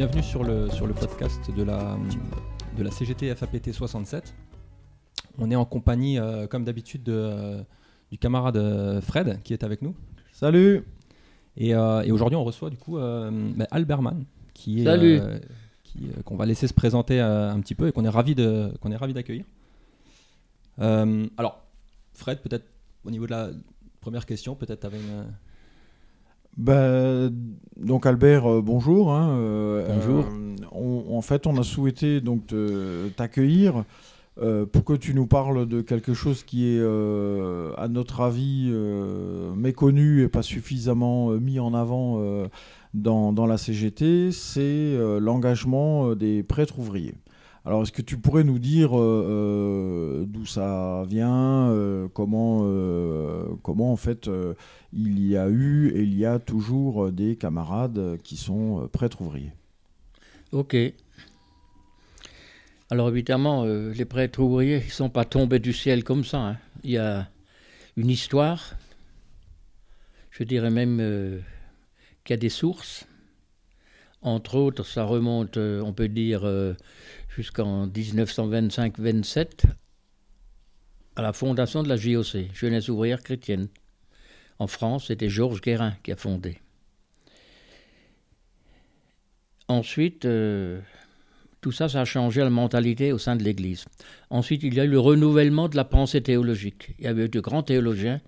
bienvenue sur le, sur le podcast de la, de la CGT FAPT 67. On est en compagnie, euh, comme d'habitude, de, euh, du camarade euh, Fred qui est avec nous. Salut Et, euh, et aujourd'hui, on reçoit du coup bah, Albert Mann, qui est Salut. qui, qu'on va laisser se présenter un petit peu et qu'on est ravi de qu'on est ravi d'accueillir. Alors, Fred, peut-être au niveau de la première question, peut-être avec une Bah, donc Albert, euh, bonjour. hein, euh, Bonjour. euh, on- en fait, on a souhaité donc t'accueillir pour que tu nous parles de quelque chose qui est, à notre avis, méconnu et pas suffisamment mis en avant dans, dans la CGT. C'est l'engagement des prêtres ouvriers. Alors, est-ce que tu pourrais nous dire euh, euh, d'où ça vient, euh, comment, en fait il y a eu et il y a toujours des camarades qui sont prêtres ouvriers? Ok. Alors évidemment, les prêtres ouvriers ne sont pas tombés du ciel comme ça. hein. Il y a une histoire, je dirais même qu'il y a des sources. Entre autres, ça remonte, on peut dire, jusqu'en 1925-27, à la fondation de la JOC, Jeunesse ouvrière chrétienne. En France, c'était Georges Guérin qui a fondé. Ensuite, euh, tout ça, ça a changé la mentalité au sein de l'Église. Ensuite, il y a eu le renouvellement de la pensée théologique. Il y avait eu de grands théologiens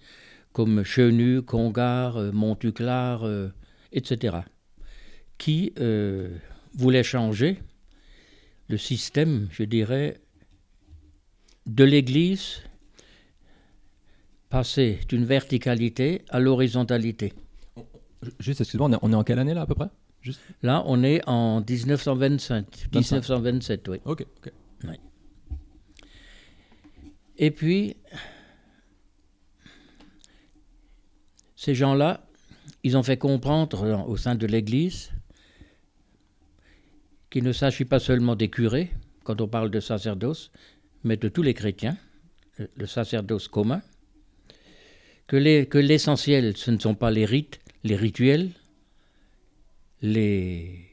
comme Chenu, Congar, euh, Montuclar, euh, etc., qui voulaient changer le système, je dirais, de l'Église, passer d'une verticalité à l'horizontalité. Juste, excuse-moi, on est, on est en quelle année là à peu près? Juste. Là, on est en 1925, 1927, oui. Ok, ok. Et puis, ces gens-là, ils ont fait comprendre dans- au sein de l'Église qu'il ne s'agit pas seulement des curés, quand on parle de sacerdoce, mais de tous les chrétiens, le, sacerdoce commun, que l'essentiel, ce ne sont pas les rites, les rituels, les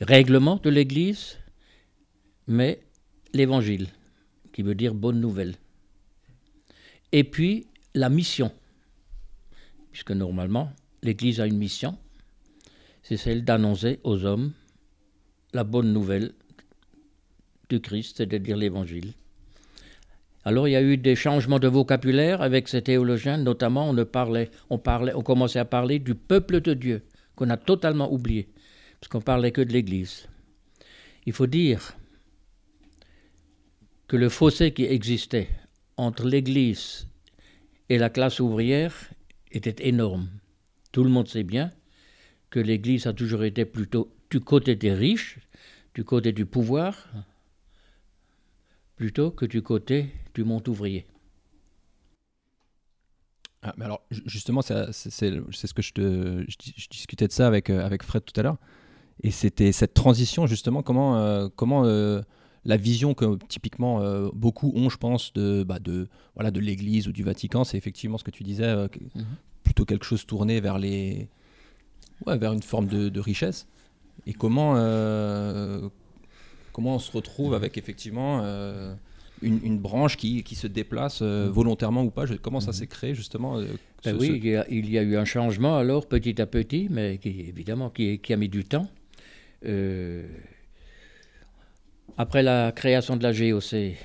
règlements de l'Église, mais l'Évangile qui veut dire bonne nouvelle. Et puis la mission, puisque normalement l'Église a une mission, c'est celle d'annoncer aux hommes la bonne nouvelle du Christ, c'est-à-dire l'Évangile. Alors il y a eu des changements de vocabulaire avec ces théologiens, notamment on, parlait, on, parlait, on commençait à parler du peuple de Dieu, qu'on a totalement oublié, parce qu'on parlait que de l'Église. Il faut dire que le fossé qui existait entre l'Église et la classe ouvrière était énorme. Tout le monde sait bien que l'Église a toujours été plutôt du côté des riches, du côté du pouvoir, plutôt que du côté du monde ouvrier. Ah, mais alors, ju- justement, c'est ce que je, te, je, dis- je discutais de ça avec, euh, avec Fred tout à l'heure. Et c'était cette transition, justement, comment, euh, comment euh, la vision que typiquement euh, beaucoup ont, je pense, de, bah, de, voilà, de l'Église ou du Vatican, c'est effectivement ce que tu disais, Mhm. plutôt quelque chose tourné vers, les, ouais, vers une forme de, de richesse. Et comment, euh, comment on se retrouve avec effectivement euh, une, une branche qui, qui se déplace euh, volontairement ou pas? Je- Comment ça s'est créé, justement Ben oui, ce- il y, a, il y a eu un changement alors petit à petit, mais qui, évidemment qui, qui a mis du temps. Après la création de la GOC,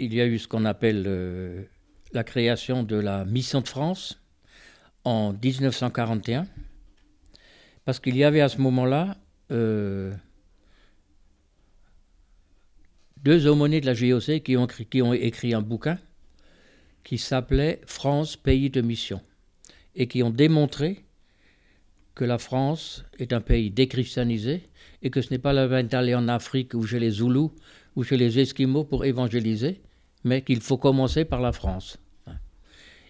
il y a eu ce qu'on appelle la création de la Mission de France en 1941, parce qu'il y avait à ce moment-là euh, deux aumôniers de la GOC qui ont, écrit- qui ont écrit un bouquin qui s'appelait France, pays de mission, et qui ont démontré que la France est un pays déchristianisé et que ce n'est pas la peine d'aller en Afrique ou chez les Zoulous ou chez les Esquimaux pour évangéliser, mais qu'il faut commencer par la France.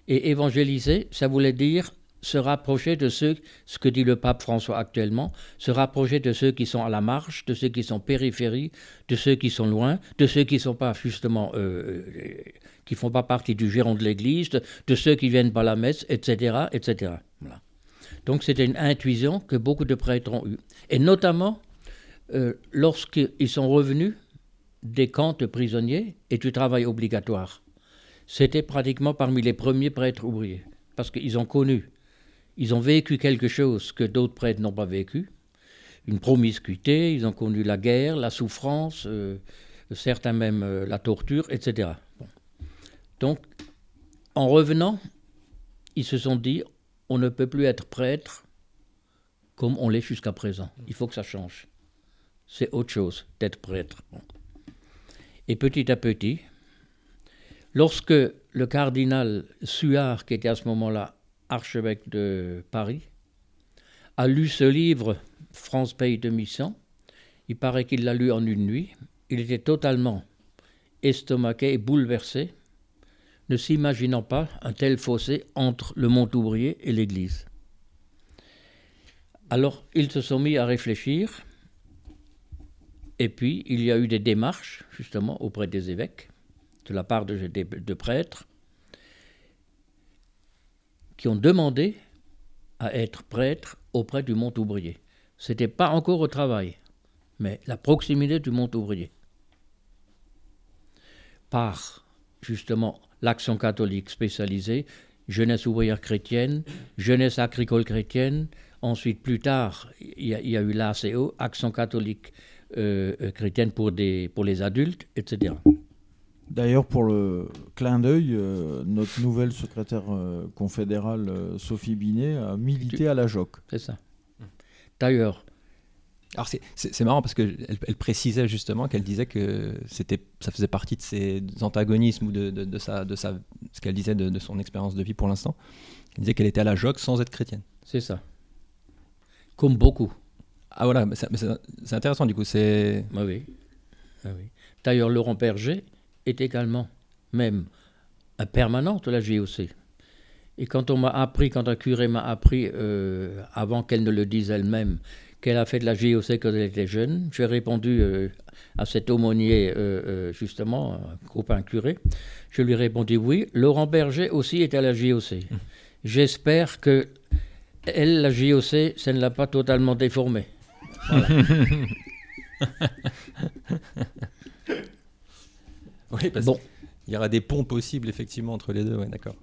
Et évangéliser, ça voulait dire se rapprocher de ceux, ce que dit le pape François actuellement, se rapprocher de ceux qui sont à la marge, de ceux qui sont périphérie, de ceux qui sont loin, de ceux qui sont pas justement, euh, euh, qui font pas partie du giron de l'Église, de, ceux qui viennent pas la messe, etc., etc. Donc c'était une intuition que beaucoup de prêtres ont eue. Et notamment euh, lorsqu'ils sont revenus des camps de prisonniers et du travail obligatoire. C'était pratiquement parmi les premiers prêtres ouvriers, parce qu'ils ont connu, ils ont vécu quelque chose que d'autres prêtres n'ont pas vécu, une promiscuité, ils ont connu la guerre, la souffrance, euh, certains même euh, la torture, etc. Donc, en revenant, ils se sont dit, on ne peut plus être prêtre comme on l'est jusqu'à présent. Il faut que ça change c'est autre chose d'être prêtre. Et petit à petit, lorsque le cardinal Suard, qui était à ce moment-là archevêque de Paris, a lu ce livre, France Pays de Mission, il paraît qu'il l'a lu en une nuit, il était totalement estomaqué et bouleversé, ne s'imaginant pas un tel fossé entre le Mont-Ouvrier et l'Église. Alors ils se sont mis à réfléchir. Et puis, il y a eu des démarches, justement, auprès des évêques, de la part de, prêtres, qui ont demandé à être prêtres auprès du Mont Ouvrier. Ce n'était pas encore au travail, mais la proximité du Mont Ouvrier. Par, justement, l'action catholique spécialisée, jeunesse ouvrière chrétienne, jeunesse agricole chrétienne, ensuite, plus tard, il y, a eu l'ACO, Action catholique euh, euh, chrétienne pour les adultes, etc. D'ailleurs, pour le clin d'œil, euh, notre nouvelle secrétaire confédérale, Sophie Binet, a milité à la JOC. C'est ça. D'ailleurs. Alors c'est marrant parce qu'elle elle précisait justement qu'elle disait que c'était ça faisait partie de ses antagonismes ou de, de, de, sa, de sa, ce qu'elle disait de, son expérience de vie pour l'instant. Elle disait qu'elle était à la JOC sans être chrétienne. C'est ça. Comme beaucoup. Ah voilà, c'est intéressant du coup. C'est. Ah oui. Ah oui. D'ailleurs, Laurent Berger est également même un permanent de la JOC. Et quand on m'a appris, quand un curé m'a appris, euh, avant qu'elle ne le dise elle-même, qu'elle a fait de la JOC quand elle était jeune, j'ai répondu euh, à cet aumônier, euh, justement, un copain curé, je lui ai répondu oui, Laurent Berger aussi est à la JOC. Hum. J'espère que elle, la JOC, ça ne l'a pas totalement déformée. oui, parce bon. qu'il y aura des ponts possibles effectivement entre les deux, ouais, d'accord.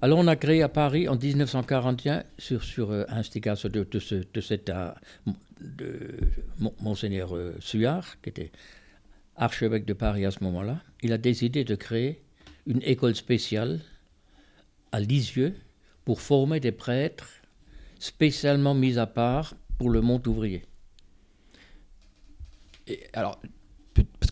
Alors on a créé à Paris en 1941, sur, sur euh, instigation de, de, ce, de cet euh, de monseigneur euh, Suard, qui était archevêque de Paris à ce moment-là, il a décidé de créer une école spéciale à Lisieux pour former des prêtres spécialement mise à part pour le monde ouvrier. Et alors,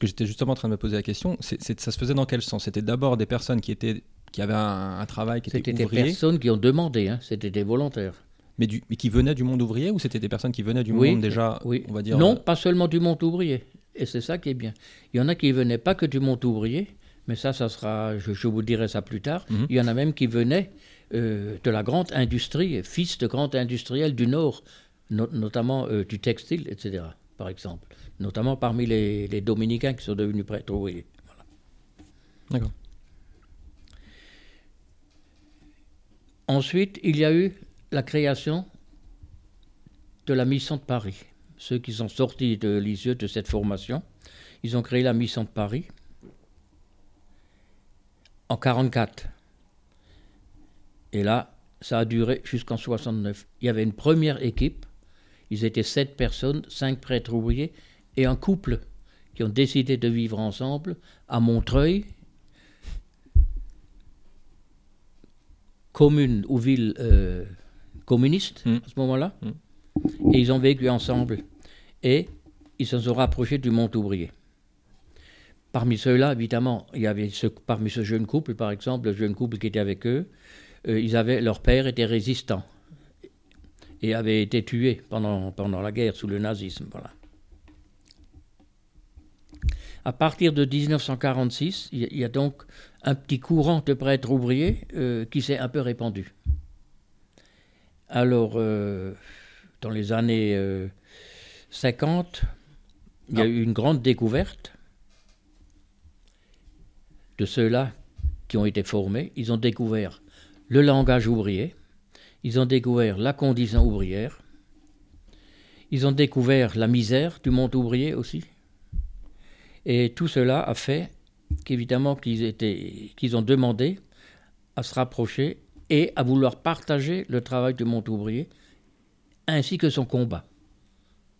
que j'étais justement en train de me poser la question, c'est, ça se faisait dans quel sens? C'était d'abord des personnes qui, étaient, qui avaient un, travail qui était C'était des personnes qui ont demandé, hein, c'était des volontaires. Mais, du, mais qui venaient du monde ouvrier ou c'était des personnes qui venaient du monde déjà, oui. on va dire Non, euh, pas seulement du monde ouvrier. Et c'est ça qui est bien. Il y en a qui venaient pas que du monde ouvrier, mais ça, ça sera, je, vous dirai ça plus tard. Mhm. Il y en a même qui venaient euh, de la grande industrie, fils de grands industriels du Nord, notamment euh, du textile, etc., par exemple. Notamment parmi les, dominicains qui sont devenus prêtres. Oui. D'accord. Ensuite, il y a eu la création de la mission de Paris. Ceux qui sont sortis de Lisieux de cette formation, ils ont créé la mission de Paris en 1944. Et là, ça a duré jusqu'en 69. Il y avait une première équipe, ils étaient sept personnes, cinq prêtres ouvriers et un couple qui ont décidé de vivre ensemble à Montreuil, commune ou ville euh, communiste hmm. à ce moment-là. Hmm. Et ils ont vécu ensemble. Et ils se sont rapprochés du Mont Ouvrier. Parmi ceux-là, évidemment, il y avait ce, parmi ce jeune couple, par exemple, le jeune couple qui était avec eux, euh, ils avaient, leur père était résistant et avait été tué pendant, pendant la guerre sous le nazisme. Voilà. À partir de 1946, il y, a donc un petit courant de prêtres ouvriers euh, qui s'est un peu répandu. Alors, euh, dans les années 50, il y a ah. eu une grande découverte de ceux-là qui ont été formés. Ils ont découvert le langage ouvrier, ils ont découvert la condition ouvrière, ils ont découvert la misère du monde ouvrier aussi. Et tout cela a fait qu'évidemment qu'ils ont demandé à se rapprocher et à vouloir partager le travail du monde ouvrier, ainsi que son combat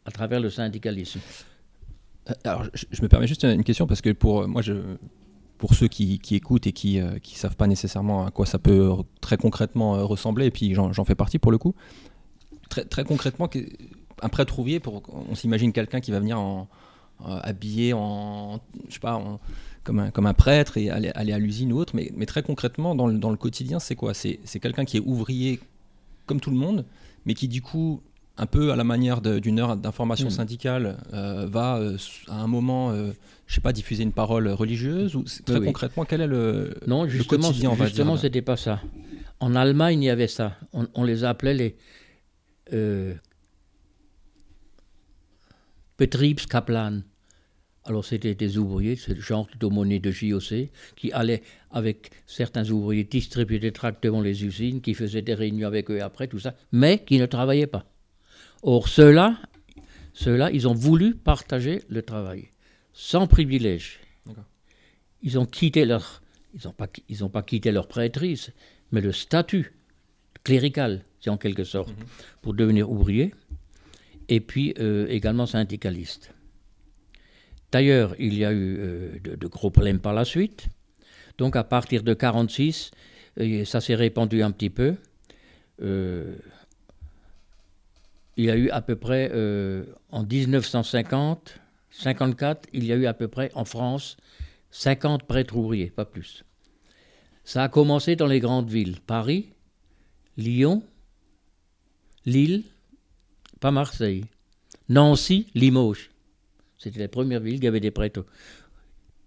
à travers le syndicalisme. Euh, alors, je, me permets juste une question parce que pour moi, je, pour ceux qui, écoutent et qui ne euh, savent pas nécessairement à quoi ça peut très concrètement euh, ressembler, et puis j'en fais partie pour le coup. Très, très concrètement, un prêtre ouvrier, pour, on s'imagine quelqu'un qui va venir en, habillé en, je sais pas, comme, un, comme un prêtre et aller, aller à l'usine ou autre, mais, mais, très concrètement, dans le, dans le quotidien, c'est quoi? C'est quelqu'un qui est ouvrier comme tout le monde, mais qui du coup un peu à la manière d'une heure d'information hmm. syndicale, euh, va euh, à un moment, euh, je sais pas, diffuser une parole religieuse ou très concrètement, quel est le, non, justement, le quotidien Justement, c'était pas ça. En Allemagne, il y avait ça. On, les appelait les euh, Betriebskaplan. Alors c'était des ouvriers, c'est le genre d'aumônier de JOC, qui allaient avec certains ouvriers distribuer des tracts devant les usines, qui faisaient des réunions avec eux après, tout ça, mais qui ne travaillaient pas. Or, ceux-là, ils ont voulu partager le travail, sans privilège. Ils ont quitté leur, ils n'ont pas, ils pas quitté leur prêtrise, mais le statut clérical, c'est en quelque sorte, mhm. pour devenir ouvrier, et puis euh, également syndicaliste. D'ailleurs, il y a eu euh, de, gros problèmes par la suite. Donc, à partir de 1946, euh, ça s'est répandu un petit peu il y a eu à peu près, euh, en 1950, 54, il y a eu à peu près en France 50 prêtres ouvriers, pas plus. Ça a commencé dans les grandes villes, Paris, Lyon, Lille, pas Marseille, Nancy, Limoges. C'était les premières villes qui avaient des prêtres.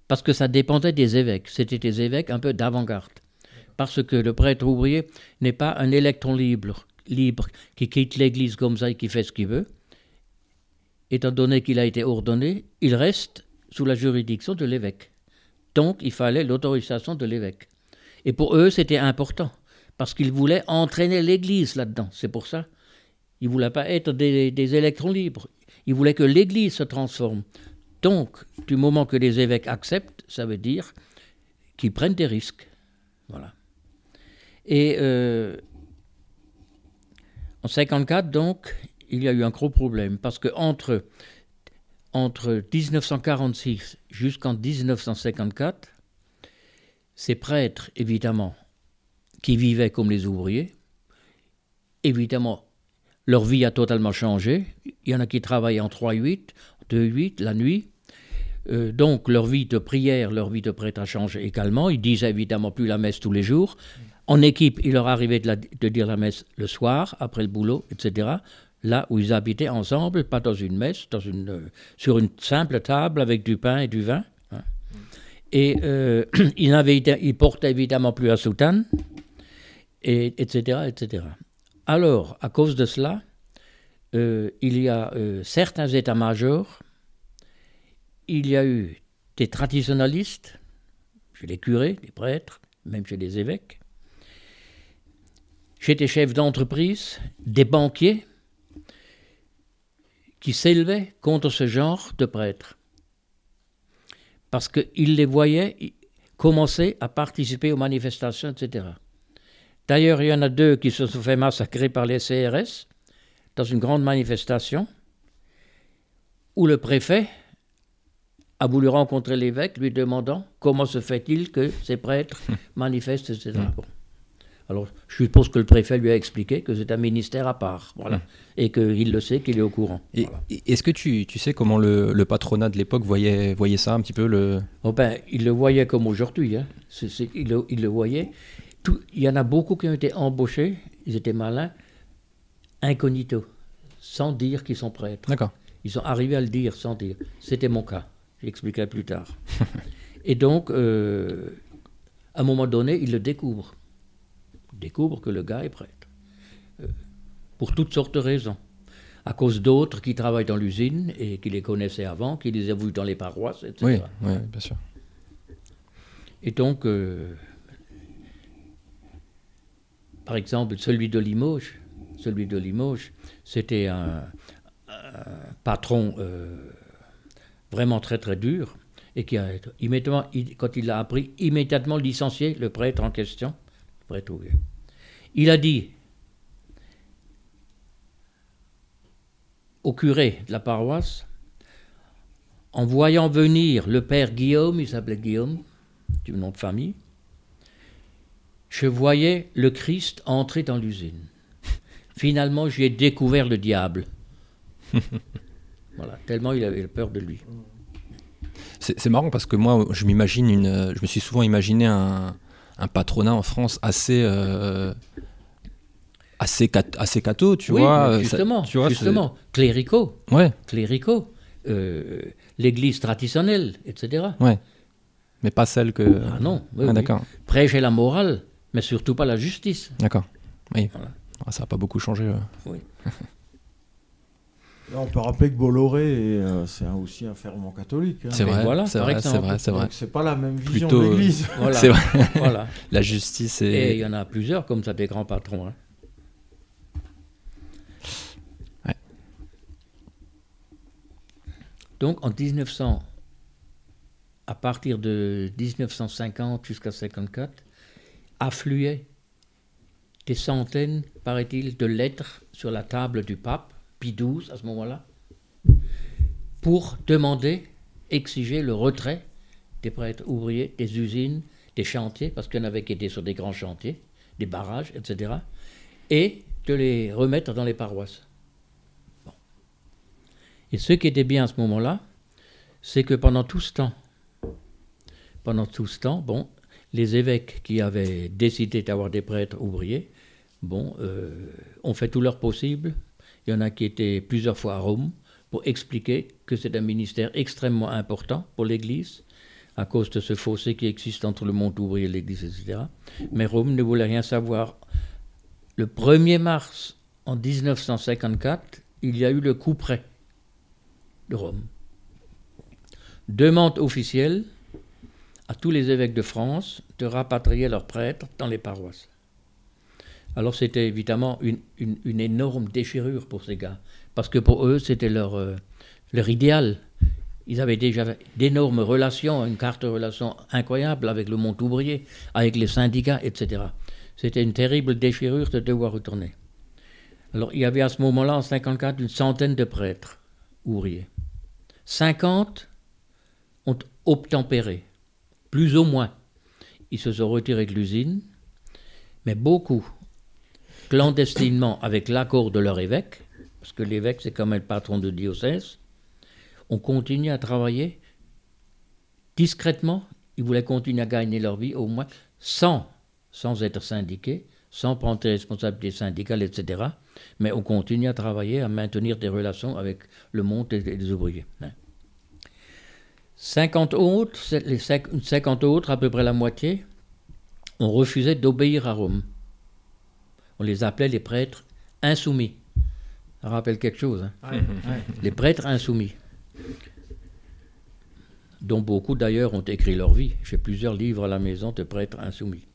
Parce que ça dépendait des évêques. C'était des évêques un peu d'avant-garde. Parce que le prêtre ouvrier n'est pas un électron libre libre qui quitte l'Église comme ça et qui fait ce qu'il veut, étant donné qu'il a été ordonné, il reste sous la juridiction de l'évêque. Donc il fallait l'autorisation de l'évêque. Et pour eux, c'était important, parce qu'ils voulaient entraîner l'Église là-dedans. C'est pour ça. Ils ne voulaient pas être des, électrons libres. Ils voulaient que l'Église se transforme. Donc, du moment que les évêques acceptent, ça veut dire qu'ils prennent des risques. Voilà. Et euh, en 1954, donc, il y a eu un gros problème parce que entre, entre 1946 jusqu'en 1954, ces prêtres, évidemment, qui vivaient comme les ouvriers, évidemment, leur vie a totalement changé. Il y en a qui travaillaient en 3-8, 2-8, la nuit. Euh, donc leur vie de prière, leur vie de prêtre a changé également. Ils disaient évidemment plus la messe tous les jours. En équipe, il leur arrivait de, dire la messe le soir, après le boulot, etc. Là où ils habitaient ensemble, pas dans une messe, dans une, euh, sur une simple table avec du pain et du vin. Hein. Et euh, ils, portaient évidemment plus à soutane, et, etc., etc. Alors, à cause de cela, euh, il y a certains états-majors, il y a eu des traditionalistes, chez les curés, les prêtres, même chez les évêques, J'étais chef d'entreprise, des banquiers qui s'élevaient contre ce genre de prêtres. Parce qu'ils les voyaient commencer à participer aux manifestations, etc. D'ailleurs, il y en a deux qui se sont fait massacrer par les CRS dans une grande manifestation où le préfet a voulu rencontrer l'évêque lui demandant comment se fait-il que ces prêtres manifestent, etc. Alors, je suppose que le préfet lui a expliqué que c'est un ministère à part, voilà, mmh. et qu'il le sait, qu'il est au courant. Est-ce que tu, tu, sais comment le, patronat de l'époque voyait, voyait ça un petit peu le... Oh ben, il le voyait comme aujourd'hui, hein. il, le, il, le, voyait. Tout, il y en a beaucoup qui ont été embauchés, ils étaient malins, incognito, sans dire qu'ils sont prêtres. D'accord. Ils sont arrivés à le dire sans dire. C'était mon cas, j'expliquerai plus tard. et donc, euh, à un moment donné, ils le découvrent découvre que le gars est prêtre. Euh, pour toutes sortes de raisons. À cause d'autres qui travaillent dans l'usine et qui les connaissaient avant, qui les vus dans les paroisses, etc. Oui, oui bien sûr. Et donc, euh, par exemple, celui de Limoges, celui de Limoges, c'était un, patron euh, vraiment très très dur et qui a immédiatement, quand il l'a appris, immédiatement licencié le prêtre en question, le prêtre Il a dit au curé de la paroisse, en voyant venir le père Guillaume, il s'appelait Guillaume, du nom de famille, je voyais le Christ entrer dans l'usine. Finalement, j'ai découvert le diable. voilà, tellement il avait peur de lui. C'est marrant parce que moi, je m'imagine une, je me suis souvent imaginé un, patronat en France assez, euh, assez, assez catho, tu vois. Justement, tu vois, justement, cléricaux. Ouais. Cléricaux. Euh, L'église traditionnelle, etc. Ouais. Mais pas celle que. Ah non. ah, d'accord. Prêcher la morale mais surtout pas la justice. D'accord. Oui. Ah, ça n'a pas beaucoup changé. Oui. on peut rappeler que Bolloré, euh, c'est aussi un fervent catholique. Hein. C'est vrai, voilà, c'est vrai, c'est vrai, c'est vrai. C'est pas la même vision de l'Église. Voilà. C'est vrai. voilà. La justice est... Et il y en a plusieurs comme ça, des grands patrons. Hein. Donc en 1900, à partir de 1950 jusqu'à 54, affluaient des centaines, paraît-il, de lettres sur la table du pape, Pie XII à ce moment-là, pour demander, exiger le retrait des prêtres ouvriers des usines, des chantiers, parce qu'il y en avait qui étaient sur des grands chantiers, des barrages, etc., et de les remettre dans les paroisses. Et ce qui était bien à ce moment-là, c'est que pendant tout ce temps, pendant tout ce temps, bon, les évêques qui avaient décidé d'avoir des prêtres ouvriers, bon, euh, ont fait tout leur possible. Il y en a qui étaient plusieurs fois à Rome pour expliquer que c'est un ministère extrêmement important pour l'Église, à cause de ce fossé qui existe entre le monde ouvrier et l'Église, etc. Mais Rome ne voulait rien savoir. Le 1er mars en 1954, il y a eu le coup près de Rome. Demande officielle à tous les évêques de France de rapatrier leurs prêtres dans les paroisses. Alors c'était évidemment une, énorme déchirure pour ces gars, parce que pour eux c'était leur, euh, leur idéal. Ils avaient déjà d'énormes relations, une carte de relations incroyable avec le monde ouvrier, avec les syndicats, etc. C'était une terrible déchirure de devoir retourner. Alors il y avait à ce moment-là, en 54, une centaine de prêtres ouvriers. 50 ont obtempéré plus ou moins. Ils se sont retirés de l'usine, mais beaucoup, clandestinement, avec l'accord de leur évêque, parce que l'évêque c'est quand même le patron de diocèse, ont continué à travailler discrètement. Ils voulaient continuer à gagner leur vie au moins sans, sans être syndiqués, sans prendre des responsabilités syndicales, etc. Mais on continue à travailler, à maintenir des relations avec le monde ouvriers. Hein. 50 autres, les 50 autres, à peu près la moitié, ont refusé d'obéir à Rome. On les appelait les prêtres insoumis. Ça rappelle quelque chose. Hein. Les prêtres insoumis, dont beaucoup d'ailleurs ont écrit leur vie. J'ai plusieurs livres à la maison de prêtres insoumis.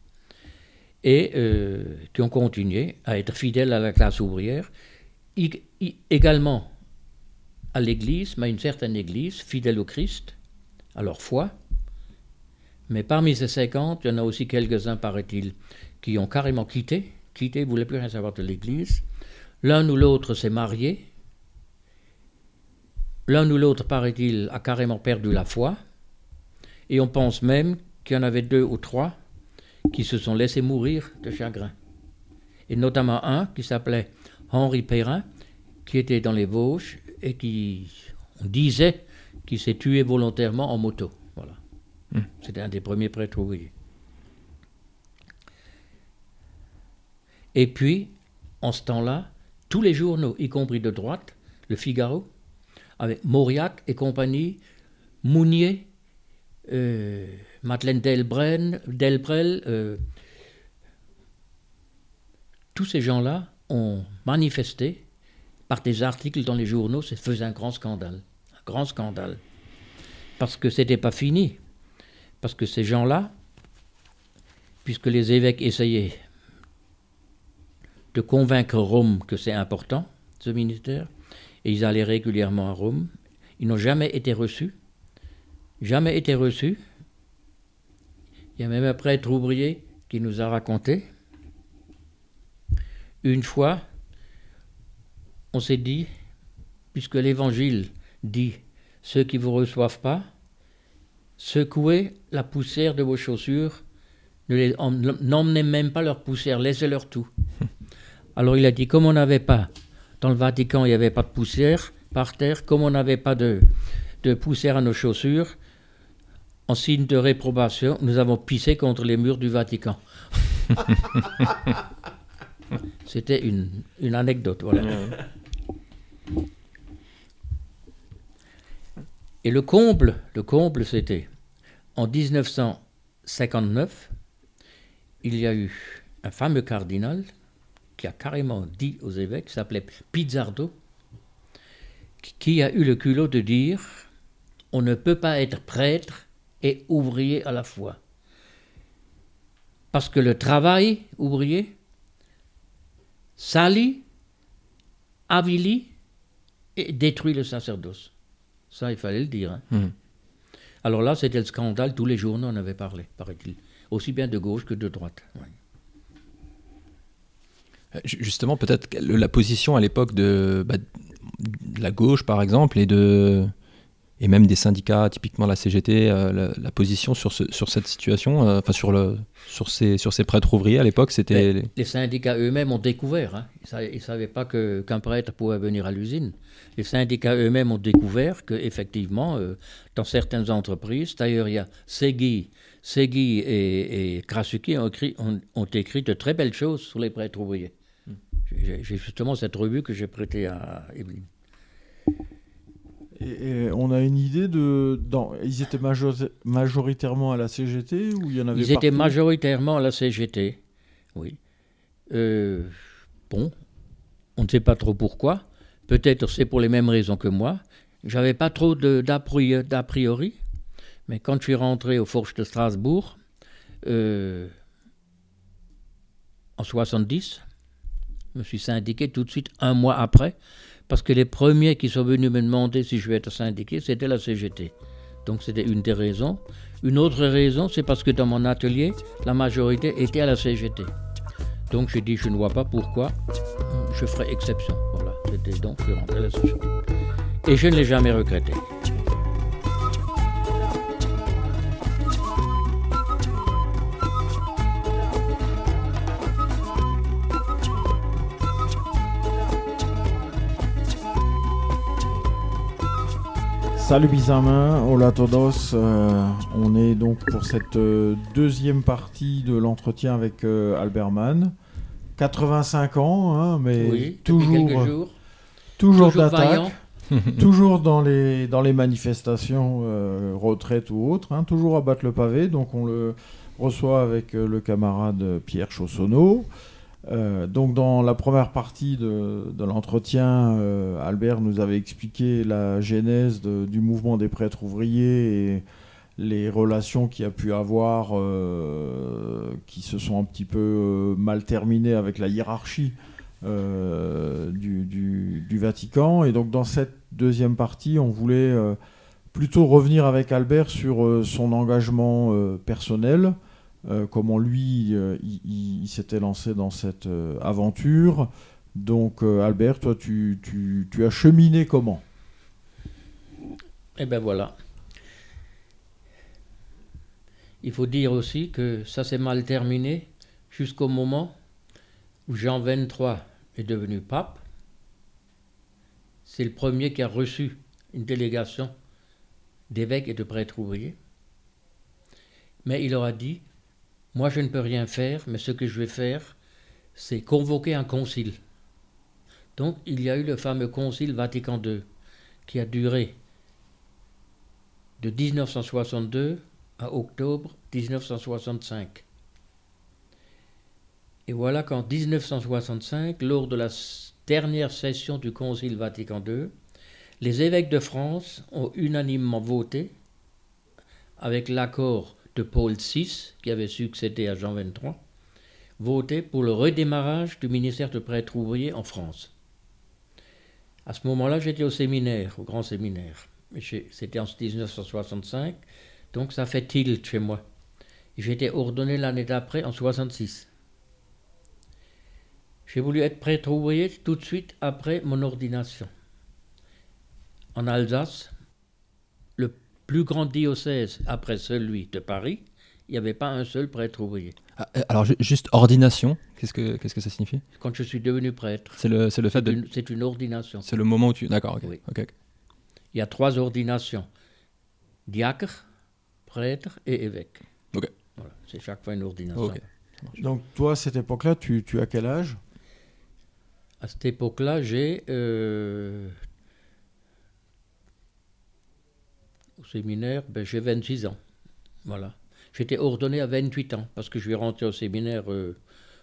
Et euh, qui ont continué à être fidèles à la classe ouvrière, également à l'Église, mais à une certaine Église, fidèle au Christ, à leur foi. Mais parmi ces 50, il y en a aussi quelques-uns, paraît-il, qui ont carrément quitté, quitté, ne voulaient plus rien savoir de l'Église. L'un ou l'autre s'est marié. L'un ou l'autre, paraît-il, a carrément perdu la foi. Et on pense même qu'il y en avait deux ou trois qui se sont laissés mourir de chagrin. Et notamment un qui s'appelait Henri Perrin, qui était dans les Vosges et qui, on disait, qui s'est tué volontairement en moto. Voilà. Hmm. C'était un des premiers prêtres ouvriers. Et puis, en ce temps-là, tous les journaux, y compris de droite, le Figaro, avec Mauriac et compagnie, Mounier, euh, Madeleine Delbrel, Delbrel euh, tous ces gens-là ont manifesté par des articles dans les journaux, ça faisait un grand scandale grand scandale. Parce que ce n'était pas fini. Parce que ces gens-là, puisque les évêques essayaient de convaincre Rome que c'est important, ce ministère. Et ils allaient régulièrement à Rome. Ils n'ont jamais été reçus. Jamais été reçus. Il y a même un prêtre ouvrier qui nous a raconté. Une fois, on s'est dit, puisque l'Évangile dit ceux qui ne vous reçoivent pas, secouez la poussière de vos chaussures, n'emmenez même pas leur poussière, laissez-leur tout. Alors il a dit, comme on n'avait pas, dans le Vatican, il n'y avait pas de poussière par terre, comme on n'avait pas de, de poussière à nos chaussures, en signe de réprobation, nous avons pissé contre les murs du Vatican. C'était une, une, anecdote, voilà. Et le comble, le comble, c'était en 1959, il y a eu un fameux cardinal qui a carrément dit aux évêques, qui s'appelait Pizzardo, qui a eu le culot de dire on ne peut pas être prêtre et ouvrier à la fois. Parce que le travail ouvrier salit, avilit et détruit le sacerdoce. Ça, il fallait le dire. Hein. Hmm. Alors là, c'était le scandale, tous les journaux en avaient parlé, paraît-il. Aussi bien de gauche que de droite. Euh, justement, peut-être la position à l'époque de, bah, de, la gauche, par exemple, et de, et même des syndicats, typiquement la CGT, euh, la, position sur, ce, sur cette situation, euh, enfin sur, le, sur, ces, sur ces prêtres ouvriers à l'époque, c'était... Les, syndicats eux-mêmes ont découvert, hein. ils ne savaient pas qu'un prêtre pouvait venir à l'usine. Les syndicats eux-mêmes ont découvert qu'effectivement, euh, dans certaines entreprises, d'ailleurs il y a Segui, Segui et, et Krasuki ont écrit, ont, écrit de très belles choses sur les prêtres ouvriers. Hmm. J'ai justement cette revue que j'ai prêtée à Evelyne. Et, on a une idée de. Dans, ils étaient majoritairement à la CGT ou il y en avait Ils étaient majoritairement à la CGT, oui. Euh, bon, on ne sait pas trop pourquoi. Peut-être c'est pour les mêmes raisons que moi. J'avais pas trop d'a priori, mais quand je suis rentré au Forges de Strasbourg, euh, en 70, je me suis syndiqué tout de suite un mois après parce que les premiers qui sont venus me demander si je vais être syndiqué, c'était la CGT. Donc c'était une des raisons. Une autre raison, c'est parce que dans mon atelier, la majorité était à la CGT. Donc j'ai dit, je ne vois pas pourquoi je ferai exception. Voilà, c'était donc je à la CGT. Et je ne l'ai jamais regretté. Salut Bisamin, hola todos. Euh, on est donc pour cette euh, deuxième partie de l'entretien avec euh, Albert Mann. 85 ans, hein, mais toujours, toujours, d'attaque, toujours dans les, dans les manifestations, retraite ou autre, hein, toujours à battre le pavé. Donc on le reçoit avec le camarade Pierre Chaussonneau. Euh, donc dans la première partie de, l'entretien, euh, Albert nous avait expliqué la genèse du mouvement des prêtres ouvriers et les relations qu'il a pu avoir, euh, qui se sont un petit peu mal terminées avec la hiérarchie du, du, Vatican. Et donc dans cette deuxième partie, on voulait plutôt revenir avec Albert sur son engagement personnel euh, comment lui, euh, il, s'était lancé dans cette euh, aventure. Donc, Albert, toi, tu, as cheminé comment? Eh bien voilà. Il faut dire aussi que ça s'est mal terminé jusqu'au moment où Jean XXIII est devenu pape. C'est le premier qui a reçu une délégation d'évêques et de prêtres ouvriers. Mais il leur a dit moi, je ne peux rien faire, mais ce que je vais faire, c'est convoquer un concile. Donc, il y a eu le fameux concile Vatican II, qui a duré de 1962 à octobre 1965. Et voilà qu'en 1965, lors de la dernière session du Concile Vatican II, les évêques de France ont unanimement voté, avec l'accord de Paul VI, qui avait succédé à Jean XXIII, voté pour le redémarrage du ministère de prêtres ouvriers en France. À ce moment-là, j'étais au séminaire, au grand séminaire. C'était en 1965, donc ça fait tilt chez moi. J'étais ordonné l'année d'après, en 66. J'ai voulu être prêtre ouvrier tout de suite après mon ordination. En Alsace, plus grand diocèse après celui de Paris, il n'y avait pas un seul prêtre ouvrier. Ah, euh, alors juste ordination, qu'est-ce que qu'est-ce que ça signifie? Quand je suis devenu prêtre. C'est le c'est le fait de. C'est une ordination. C'est le moment où tu. D'accord. ok. Oui. Il y a trois ordinations diacre, prêtre et évêque. Ok. Voilà, c'est chaque fois une ordination. Ok. Donc toi, à cette époque-là, tu, tu as quel âge? À cette époque-là, j'ai euh, au séminaire, ben, j'ai 26 ans. Voilà. J'étais ordonné à 28 ans parce que je suis rentré au séminaire euh,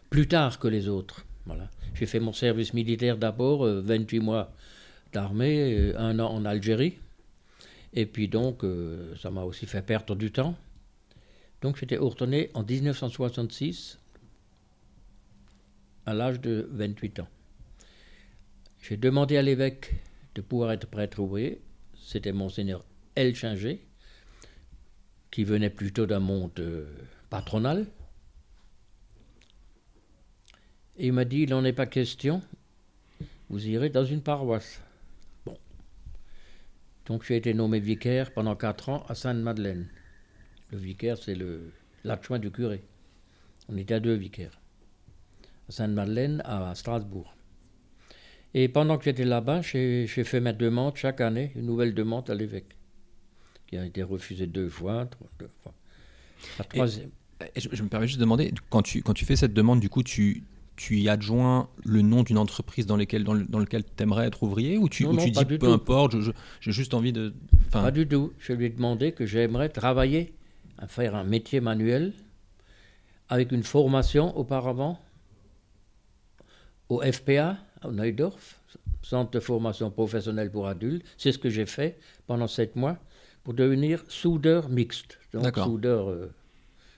plus tard que les autres. Voilà. J'ai fait mon service militaire d'abord, euh, 28 mois d'armée, euh, un an en Algérie. Et puis donc, euh, ça m'a aussi fait perdre du temps. Donc j'étais ordonné en 1966 à l'âge de 28 ans. J'ai demandé à l'évêque de pouvoir être prêtre ouvrier. C'était monseigneur Elchinger, qui venait plutôt d'un monde euh, patronal. Et il m'a dit, il n'en est pas question, vous irez dans une paroisse. Bon. Donc j'ai été nommé vicaire pendant quatre ans à Sainte-Madeleine. Le vicaire, c'est le- l'adjoint du curé. On était à deux vicaires. À Sainte-Madeleine, à Strasbourg. Et pendant que j'étais là-bas, j'ai j'ai fait ma demande chaque année, une nouvelle demande à l'évêque, qui a été refusée deux fois, trois- deux fois. La troisième. Et je, je me permets juste de demander, quand tu, quand tu fais cette demande, du coup, tu, tu y adjoins le nom d'une entreprise dans, lesquelles, dans, le- dans lequel tu aimerais être ouvrier ou tu, Non, ou non, tu dis peu tout. importe, j'ai juste envie de. Pas du tout. Je lui ai demandé que j'aimerais travailler, à faire un métier manuel, avec une formation auparavant au FPA, à Neudorf, Centre de formation professionnelle pour adultes. C'est ce que j'ai fait pendant sept mois pour devenir soudeur mixte. Donc soudeur euh,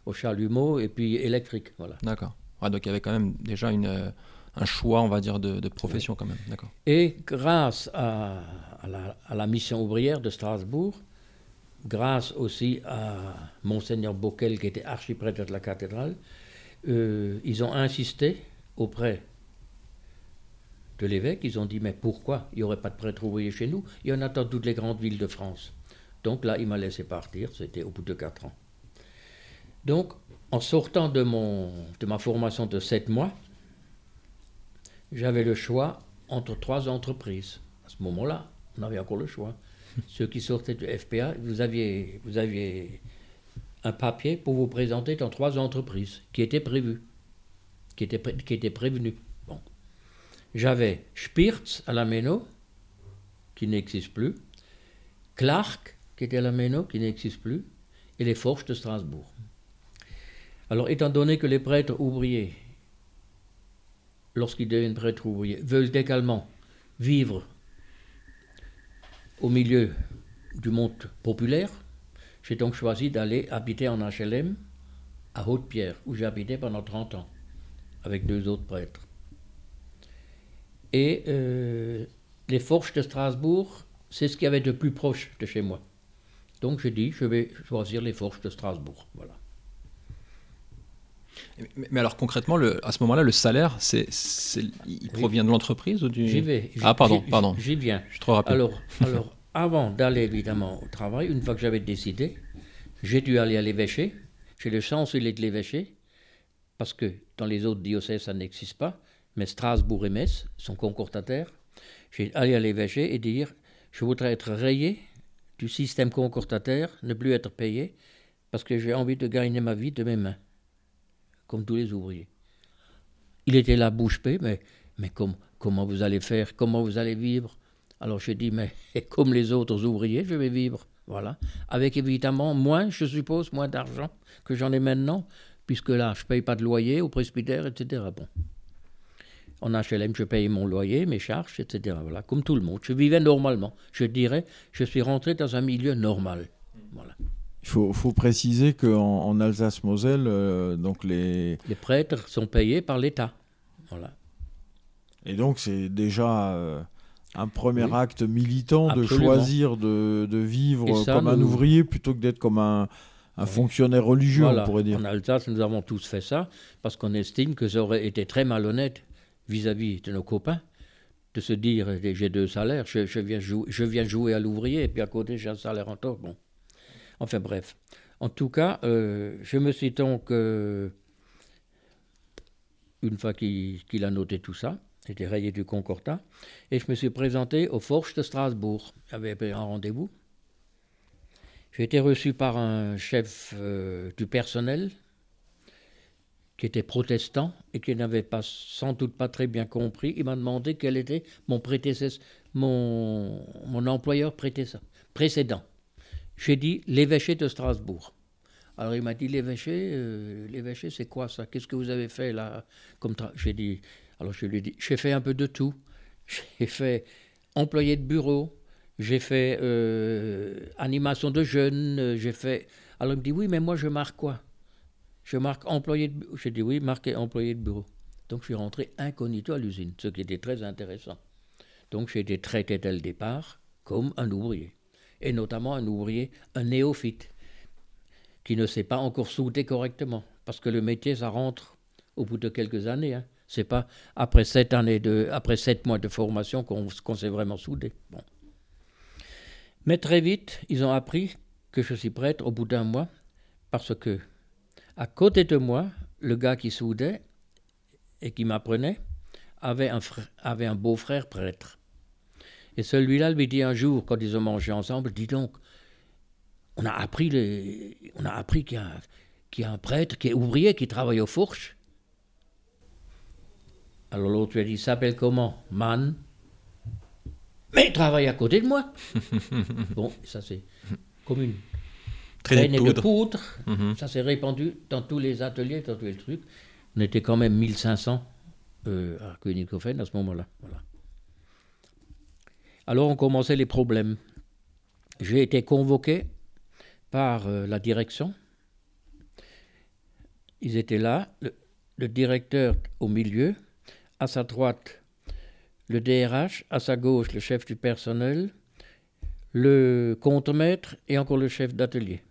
au chalumeau et puis électrique. Voilà. D'accord. Ouais, donc il y avait quand même déjà une, euh, un choix, on va dire, de, de profession quand même. D'accord. Et grâce à, à la, à la mission ouvrière de Strasbourg, grâce aussi à Monseigneur Bockel, qui était archiprêtre de la cathédrale, euh, ils ont insisté auprès de l'évêque. Ils ont dit Mais pourquoi? Il n'y aurait pas de prêtre ouvrier chez nous Il y en a dans toutes les grandes villes de France. Donc là, il m'a laissé partir. C'était au bout de quatre ans. Donc, en sortant de, mon, de ma formation de sept mois, j'avais le choix entre trois entreprises. À ce moment-là, on avait encore le choix. Ceux qui sortaient du FPA, vous aviez, vous aviez un papier pour vous présenter dans trois entreprises qui étaient prévues, qui étaient, pré- qui étaient prévenues. Bon. J'avais Spirz à la Méno, qui n'existe plus, Clark, qui était la Méno, qui n'existe plus, et les Forges de Strasbourg. Alors, étant donné que les prêtres ouvriers lorsqu'ils deviennent prêtres ouvriers, veulent également vivre au milieu du monde populaire, j'ai donc choisi d'aller habiter en HLM à Haute-Pierre, où j'ai habité pendant 30 ans, avec deux autres prêtres. Et euh, les Forges de Strasbourg, c'est ce qu'il y avait de plus proche de chez moi. Donc j'ai dit, je vais choisir les Forges de Strasbourg. Voilà. Mais, mais alors concrètement, le, à ce moment-là, le salaire, c'est, il provient de l'entreprise ou du... J'y vais. Ah, pardon, pardon. J'y viens. Je suis trop rapide. Alors, alors, avant d'aller évidemment au travail, une fois que j'avais décidé, j'ai dû aller à l'évêché, chez le chancelier de l'évêché, parce que dans les autres diocèses, ça n'existe pas, mais Strasbourg et Metz sont concordataires. J'ai allé à l'évêché et dire Je voudrais être rayé du système concordataire, ne plus être payé, parce que j'ai envie de gagner ma vie de mes mains, comme tous les ouvriers. Il était là bouche bée, mais, mais comme- comment vous allez faire Comment vous allez vivre? Alors j'ai dit, mais comme les autres ouvriers, je vais vivre. Voilà. Avec évidemment moins, je suppose, moins d'argent que j'en ai maintenant, puisque là, je ne paye pas de loyer au presbytère, etc. Bon. En HLM, je paye mon loyer, mes charges, etc. Voilà, comme tout le monde. Je vivais normalement. Je dirais, je suis rentré dans un milieu normal. Voilà. Il faut, faut préciser qu'en en Alsace-Moselle, euh, donc les... Les prêtres sont payés par l'État. Voilà. Et donc c'est déjà euh, un premier Oui. acte militant de choisir de, de vivre ça, comme un ouvrier plutôt que d'être comme un, fonctionnaire religieux, Voilà. on pourrait dire. En Alsace, nous avons tous fait ça parce qu'on estime que ça aurait été très malhonnête vis-à-vis de nos copains de se dire j'ai deux salaires, je, viens je viens jouer à l'ouvrier et puis à côté j'ai un salaire en tort. Bon. Enfin bref. En tout cas, euh, je me suis donc, euh, une fois qu'il a noté tout ça, j'étais rayé du Concordat, et je me suis présenté au Forge de Strasbourg. J'avais un rendez-vous. J'ai été reçu par un chef euh, du personnel qui était protestant et qui n'avait pas, sans doute pas très bien compris. Il m'a demandé quel était mon, employeur précédent. J'ai dit l'évêché de Strasbourg. Alors il m'a dit l'évêché, euh, l'évêché c'est quoi ça? Qu'est-ce que vous avez fait là? Comme J'ai dit, alors je lui ai dit, j'ai fait un peu de tout. J'ai fait employé de bureau, j'ai fait euh, animation de jeunes, euh, j'ai fait. Alors il me dit oui, mais moi je marque quoi? Je marque employé de. J'ai dit oui, marqué employé de bureau. Donc je suis rentré incognito à l'usine, ce qui était très intéressant. Donc j'ai été traité dès le départ comme un ouvrier, et notamment un ouvrier, un néophyte, qui ne sait pas encore souder correctement, parce que le métier ça rentre au bout de quelques années. Hein. C'est pas après sept années de, après sept mois de formation qu'on qu'on sait vraiment souder. Bon. Mais très vite, ils ont appris que je suis prêtre au bout d'un mois, parce que à côté de moi, le gars qui soudait et qui m'apprenait avait un, frère- avait un beau-frère prêtre. Et celui-là lui dit un jour, quand ils ont mangé ensemble, dis donc, on a appris, les, on a appris qu'il y, y a un prêtre qui est ouvrier, qui travaille aux fourches. Alors l'autre lui a dit, il s'appelle comment? Man. Mais il travaille à côté de moi. bon, ça c'est comme une Traînée de de poudre. Mhm. Ça s'est répandu dans tous les ateliers, dans tous les trucs. On était quand même 1500 euh, à Königshofen à ce moment-là. Voilà. Alors ont commencé les problèmes. J'ai été convoqué par euh, la direction. Ils étaient là, le, le directeur au milieu, à sa droite le DRH, à sa gauche le chef du personnel, le contremaître et encore le chef d'atelier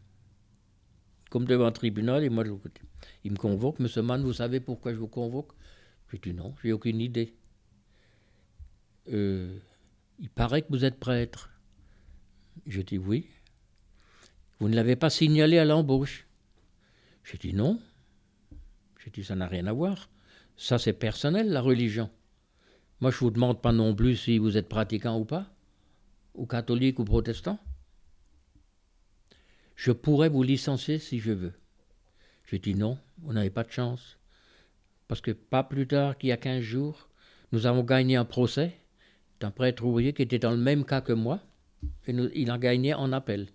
comme devant un tribunal, et moi. Il me convoque, Monsieur Mann, vous savez pourquoi je vous convoque? Je dis non, j'ai aucune idée. Euh, il paraît que vous êtes prêtre. Je dis oui. Vous ne l'avez pas signalé à l'embauche? J'ai dit non. J'ai dit ça n'a rien à voir. Ça c'est personnel, la religion. Moi je vous demande pas non plus si vous êtes pratiquant ou pas, ou catholique ou protestant. Je pourrais vous licencier si je veux. J'ai dit non, vous n'avez pas de chance. Parce que pas plus tard qu'il y a 15 jours, nous avons gagné un procès d'un prêtre ouvrier qui était dans le même cas que moi, et il a gagné en appel.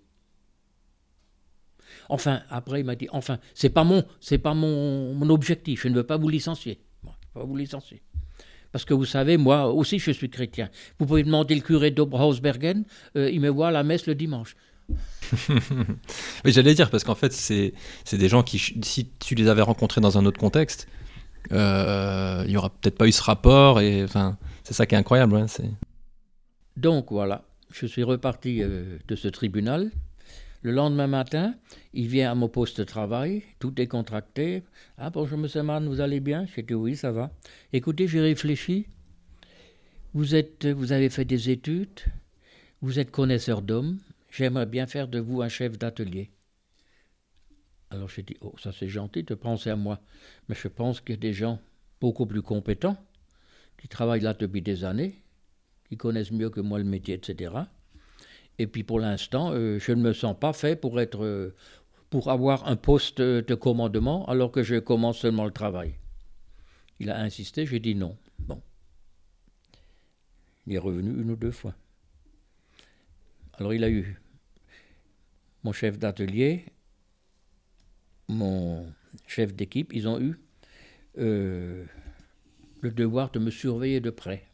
Enfin, après, il m'a dit, enfin, c'est pas mon, c'est pas mon, mon objectif, je ne veux pas vous licencier. Je ne veux pas vous licencier. Parce que vous savez, moi aussi, je suis chrétien. Vous pouvez demander le curé d'Oberhausbergen, euh, il me voit à la messe le dimanche. Mais j'allais dire, parce qu'en fait, c'est des gens qui, si tu les avais rencontrés dans un autre contexte, euh, il n'y aura peut-être pas eu ce rapport, et enfin, c'est ça qui est incroyable. ouais, c'est- Donc voilà, je suis reparti euh, de ce tribunal. Le lendemain matin, il vient à mon poste de travail, tout est contracté. Ah bonjour monsieur Mann, vous allez bien? J'ai dit oui, ça va. Écoutez, j'ai réfléchi. Vous, êtes, vous avez fait des études, vous êtes connaisseur d'hommes, j'aimerais bien faire de vous un chef d'atelier. Alors j'ai dit, oh ça c'est gentil de penser à moi, mais je pense qu'il y a des gens beaucoup plus compétents qui travaillent là depuis des années qui connaissent mieux que moi le métier, etc. Et puis pour l'instant, euh, je ne me sens pas fait pour être, euh, pour avoir un poste de commandement alors que je commence seulement le travail. Il a insisté, j'ai dit non. Bon. Il est revenu une ou deux fois. Alors il a eu mon chef d'atelier, mon chef d'équipe, ils ont eu euh, le devoir de me surveiller de près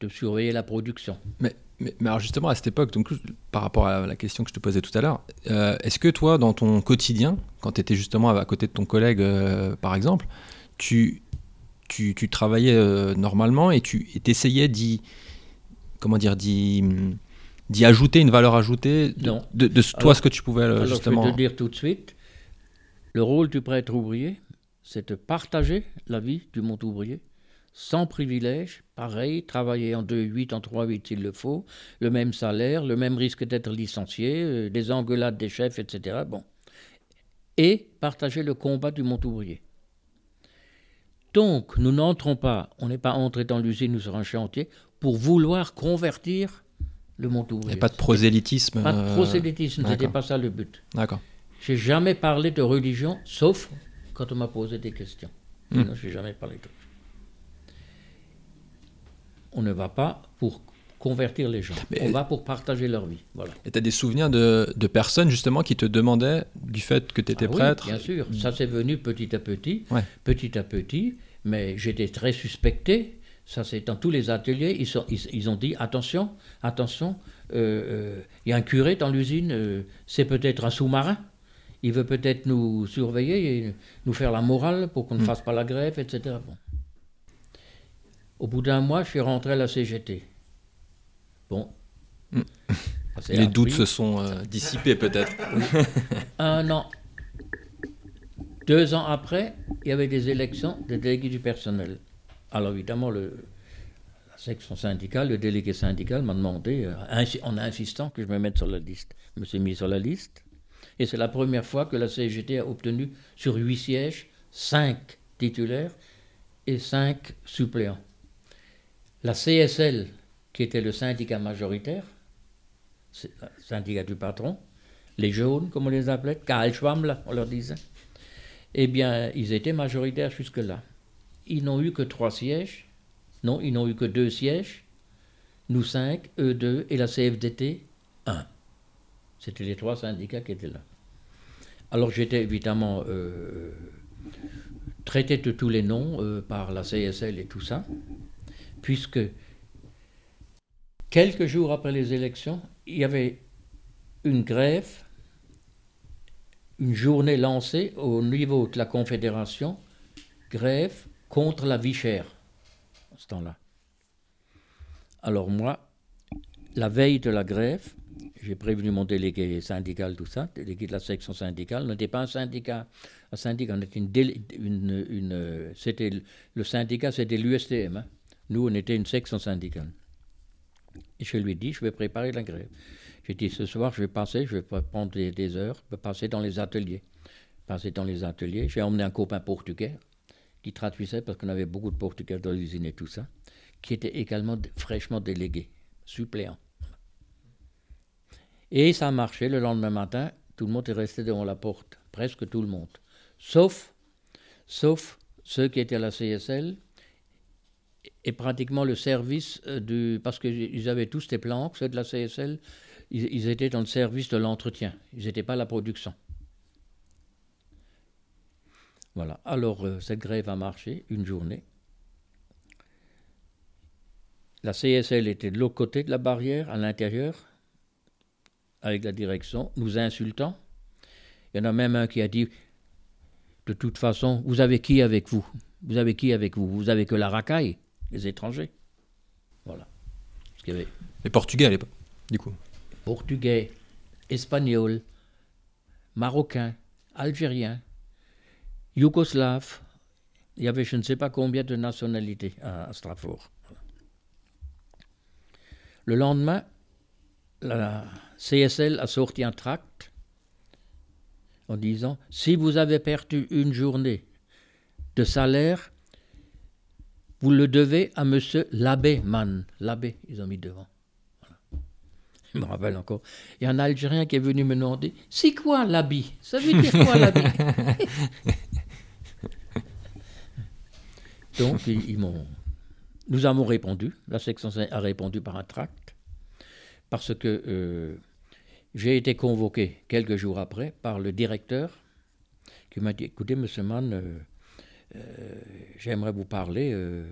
de surveiller la production. Mais, Mais, alors justement, à cette époque, par rapport à la question que je te posais tout à l'heure, euh, est-ce que toi, dans ton quotidien, quand tu étais justement à côté de ton collègue, euh, par exemple, tu, tu, tu travaillais normalement et tu essayais d'y, comment dire, d'y, d'y ajouter une valeur ajoutée de, Non. de, toi, ce que tu pouvais euh, Alors, justement... je vais te dire tout de suite, le rôle du prêtre ouvrier, c'est de partager la vie du monde ouvrier, sans privilège, pareil, travailler en 2-8, en 3-8 s'il le faut, le même salaire, le même risque d'être licencié, euh, des engueulades des chefs, etc. Bon. Et partager le combat du monde ouvrier. Donc, nous n'entrons pas, on n'est pas entré dans l'usine ou sur un chantier pour vouloir convertir le monde Il n'y ouvrier. a pas de prosélytisme. Pas de euh, prosélytisme, c'était d'accord. pas ça le but. D'accord. J'ai jamais parlé de religion, sauf quand on m'a posé des questions. Hmm. Sinon, j'ai jamais parlé de religion. On ne va pas pour convertir les gens. Mais- On va pour partager leur vie. Voilà. Et tu as des souvenirs de, de personnes justement qui te demandaient, du fait que tu étais Ah oui, prêtre, bien sûr. Ça s'est venu petit à petit, Ouais. petit à petit. Mais j'étais très suspecté. Ça, c'est dans tous les ateliers. Ils, sont- ils- ils ont dit attention, attention. euh, euh, Il y a un curé dans l'usine. euh, c'est peut-être un sous-marin. Il veut peut-être nous surveiller et nous faire la morale pour qu'on ne fasse pas la grève, etc. Bon. Au bout d'un mois, je suis rentré à la CGT. Bon. Ça s'est les doutes se sont euh, dissipés peut-être. Un an. Deux ans après, il y avait des élections des délégués du personnel. Alors évidemment, le, la section syndicale, le délégué syndical m'a demandé, euh, en insistant, que je me mette sur la liste. Je me suis mis sur la liste. Et c'est la première fois que la CGT a obtenu sur huit sièges, cinq titulaires et cinq suppléants. La CSL, qui était le syndicat majoritaire, syndicat du patron, les jaunes, comme on les appelait, Karl là, on leur disait, eh bien, ils étaient majoritaires jusque-là. Ils n'ont eu que trois sièges. Non, ils n'ont eu que deux sièges. Nous cinq, eux deux, et la CFDT, un. C'était les trois syndicats qui étaient là. Alors j'étais évidemment euh, traité de tous les noms euh, par la CSL et tout ça, puisque quelques jours après les élections, il y avait une grève, une journée lancée au niveau de la Confédération, grève contre la vie chère, à ce temps-là. Alors moi, la veille de la grève, j'ai prévenu mon délégué syndical, tout ça, délégué de la section syndicale, on n'était pas un syndicat, c'était le syndicat, c'était l'USTM. hein. Nous, on était une section syndicale. Je lui ai dit, je vais préparer la grève. J'ai dit, ce soir, je vais passer, je vais prendre des, heures, je vais passer dans les ateliers. Passer dans les ateliers. J'ai emmené un copain portugais qui traduisait, parce qu'on avait beaucoup de portugais dans l'usine et tout ça, qui était également fraîchement délégué, suppléant. Et ça a marché. Le lendemain matin, tout le monde est resté devant la porte, presque tout le monde. Sauf, sauf ceux qui étaient à la CSL et pratiquement le service euh, du. Parce qu'ils avaient tous des plans, ceux de la CSL, ils, étaient dans le service de l'entretien. Ils n'étaient pas la production. Voilà. Alors, euh, cette grève a marché une journée. La CSL était de l'autre côté de la barrière, à l'intérieur, avec la direction, nous insultant. Il y en a même un qui a dit De toute façon, vous avez qui avec vous? Vous avez qui avec vous? Vous avez que la racaille, les étrangers. Voilà. Parce qu'il y avait Les Portugais à l'époque, du coup. portugais, espagnol, marocain, algérien, yougoslave. Il y avait je ne sais pas combien de nationalités à, à Strasbourg. Voilà. Le lendemain, la CSL a sorti un tract en disant si vous avez perdu une journée de salaire, vous le devez à monsieur l'abbé Mann. L'abbé, ils ont mis devant. Je me rappelle encore. Il y a un Algérien qui est venu me demander C'est quoi l'habit Ça veut dire quoi l'habit Donc, ils, m'ont. Nous avons répondu. La section a répondu par un tract. Parce que euh, j'ai été convoqué quelques jours après par le directeur qui m'a dit Écoutez, monsieur Mann, euh, j'aimerais vous parler. euh,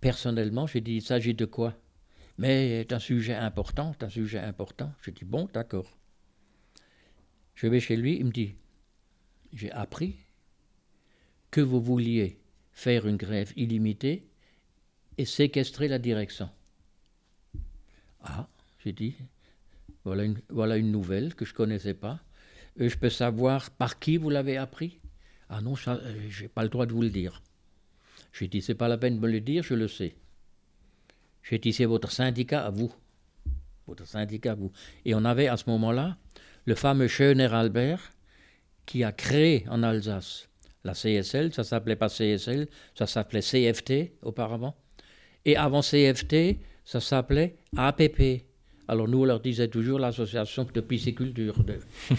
personnellement, j'ai dit Il s'agit de quoi? Mais c'est un sujet important, c'est un sujet important. Je dis bon, d'accord. Je vais chez lui, il me dit j'ai appris que vous vouliez faire une grève illimitée et séquestrer la direction. Ah, j'ai dit, voilà une, voilà une nouvelle que je ne connaissais pas. Euh, je peux savoir par qui vous l'avez appris? Ah non, je n'ai pas le droit de vous le dire. J'ai dit, c'est pas la peine de me le dire, je le sais. J'ai dit, c'est votre syndicat à vous. Votre syndicat à vous. Et on avait à ce moment-là le fameux Schöner Albert qui a créé en Alsace la CSL, ça s'appelait pas CSL, ça s'appelait CFT auparavant. Et avant CFT, ça s'appelait APP. Alors nous, on leur disait toujours l'association de pisciculture. De...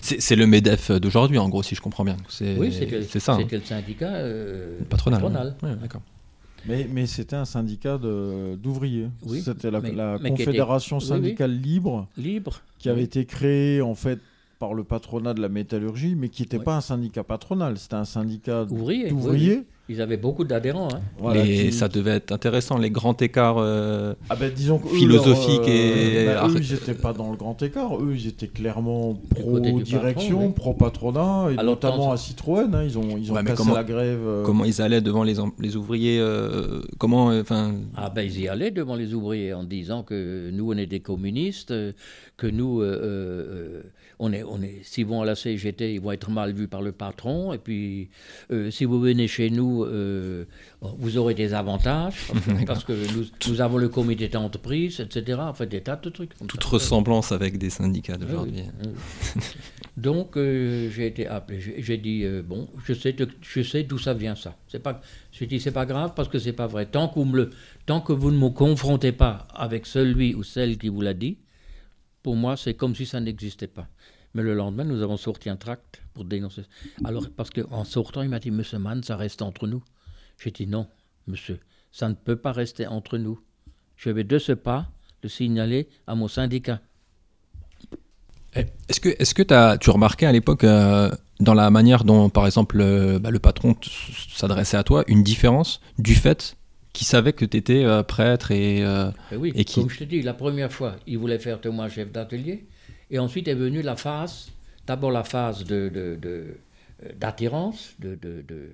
c'est le MEDEF d'aujourd'hui, en gros, si je comprends bien. Oui, c'était ça. Hein. C'était le syndicat euh, patronal. d'accord. Mais, mais c'était un syndicat d'ouvriers. Oui, c'était la, la Confédération syndicale libre, libre, qui avait été créée en fait par le patronat de la métallurgie, mais qui n'était pas un syndicat patronal, c'était un syndicat d'ouvriers. Ils avaient beaucoup d'adhérents. Hein. et ça devait être intéressant, les grands écarts euh, ah ben, disons philosophiques. et... Euh, ben, eux, ils n'étaient pas dans le grand écart. Eux, ils étaient clairement pro-direction, pro-patronat, et notamment à Citroën. Hein, ils ont, ils ont cassé la grève. Euh. Comment ils allaient devant les, les ouvriers Comment enfin Ah ben, ils y allaient devant les ouvriers en disant que nous, on est des communistes, que nous on est, on est, s'ils vont à la CGT, ils vont être mal vus par le patron. Et puis, euh, si vous venez chez nous, euh, vous aurez des avantages, parce que nous, avons le comité d'entreprise, etc. En fait, des tas de trucs. Toute ressemblance avec des syndicats d'aujourd'hui. Donc, euh, j'ai été appelé. J'ai dit, bon, je sais, je sais d'où ça vient, ça. C'est pas, j'ai dit, c'est pas grave, parce que c'est pas vrai. Tant, me tant que vous ne me confrontez pas avec celui ou celle qui vous l'a dit, pour moi, c'est comme si ça n'existait pas. Mais le lendemain, nous avons sorti un tract pour dénoncer. Alors, parce qu'en sortant, il m'a dit, Monsieur Mann, ça reste entre nous. J'ai dit, non, monsieur, ça ne peut pas rester entre nous. Je vais de ce pas le signaler à mon syndicat. Eh, est-ce que, est-ce que as, tu remarquais à l'époque, euh, dans la manière dont, par exemple, euh, bah, le patron s'adressait à toi, une différence du fait qu'il savait que tu étais euh, prêtre et, eh oui, et qui... Comme je te dis, la première fois, il voulait faire de moi chef d'atelier. Et ensuite est venue la phase, d'abord la phase de, euh, d'attirance, de, de,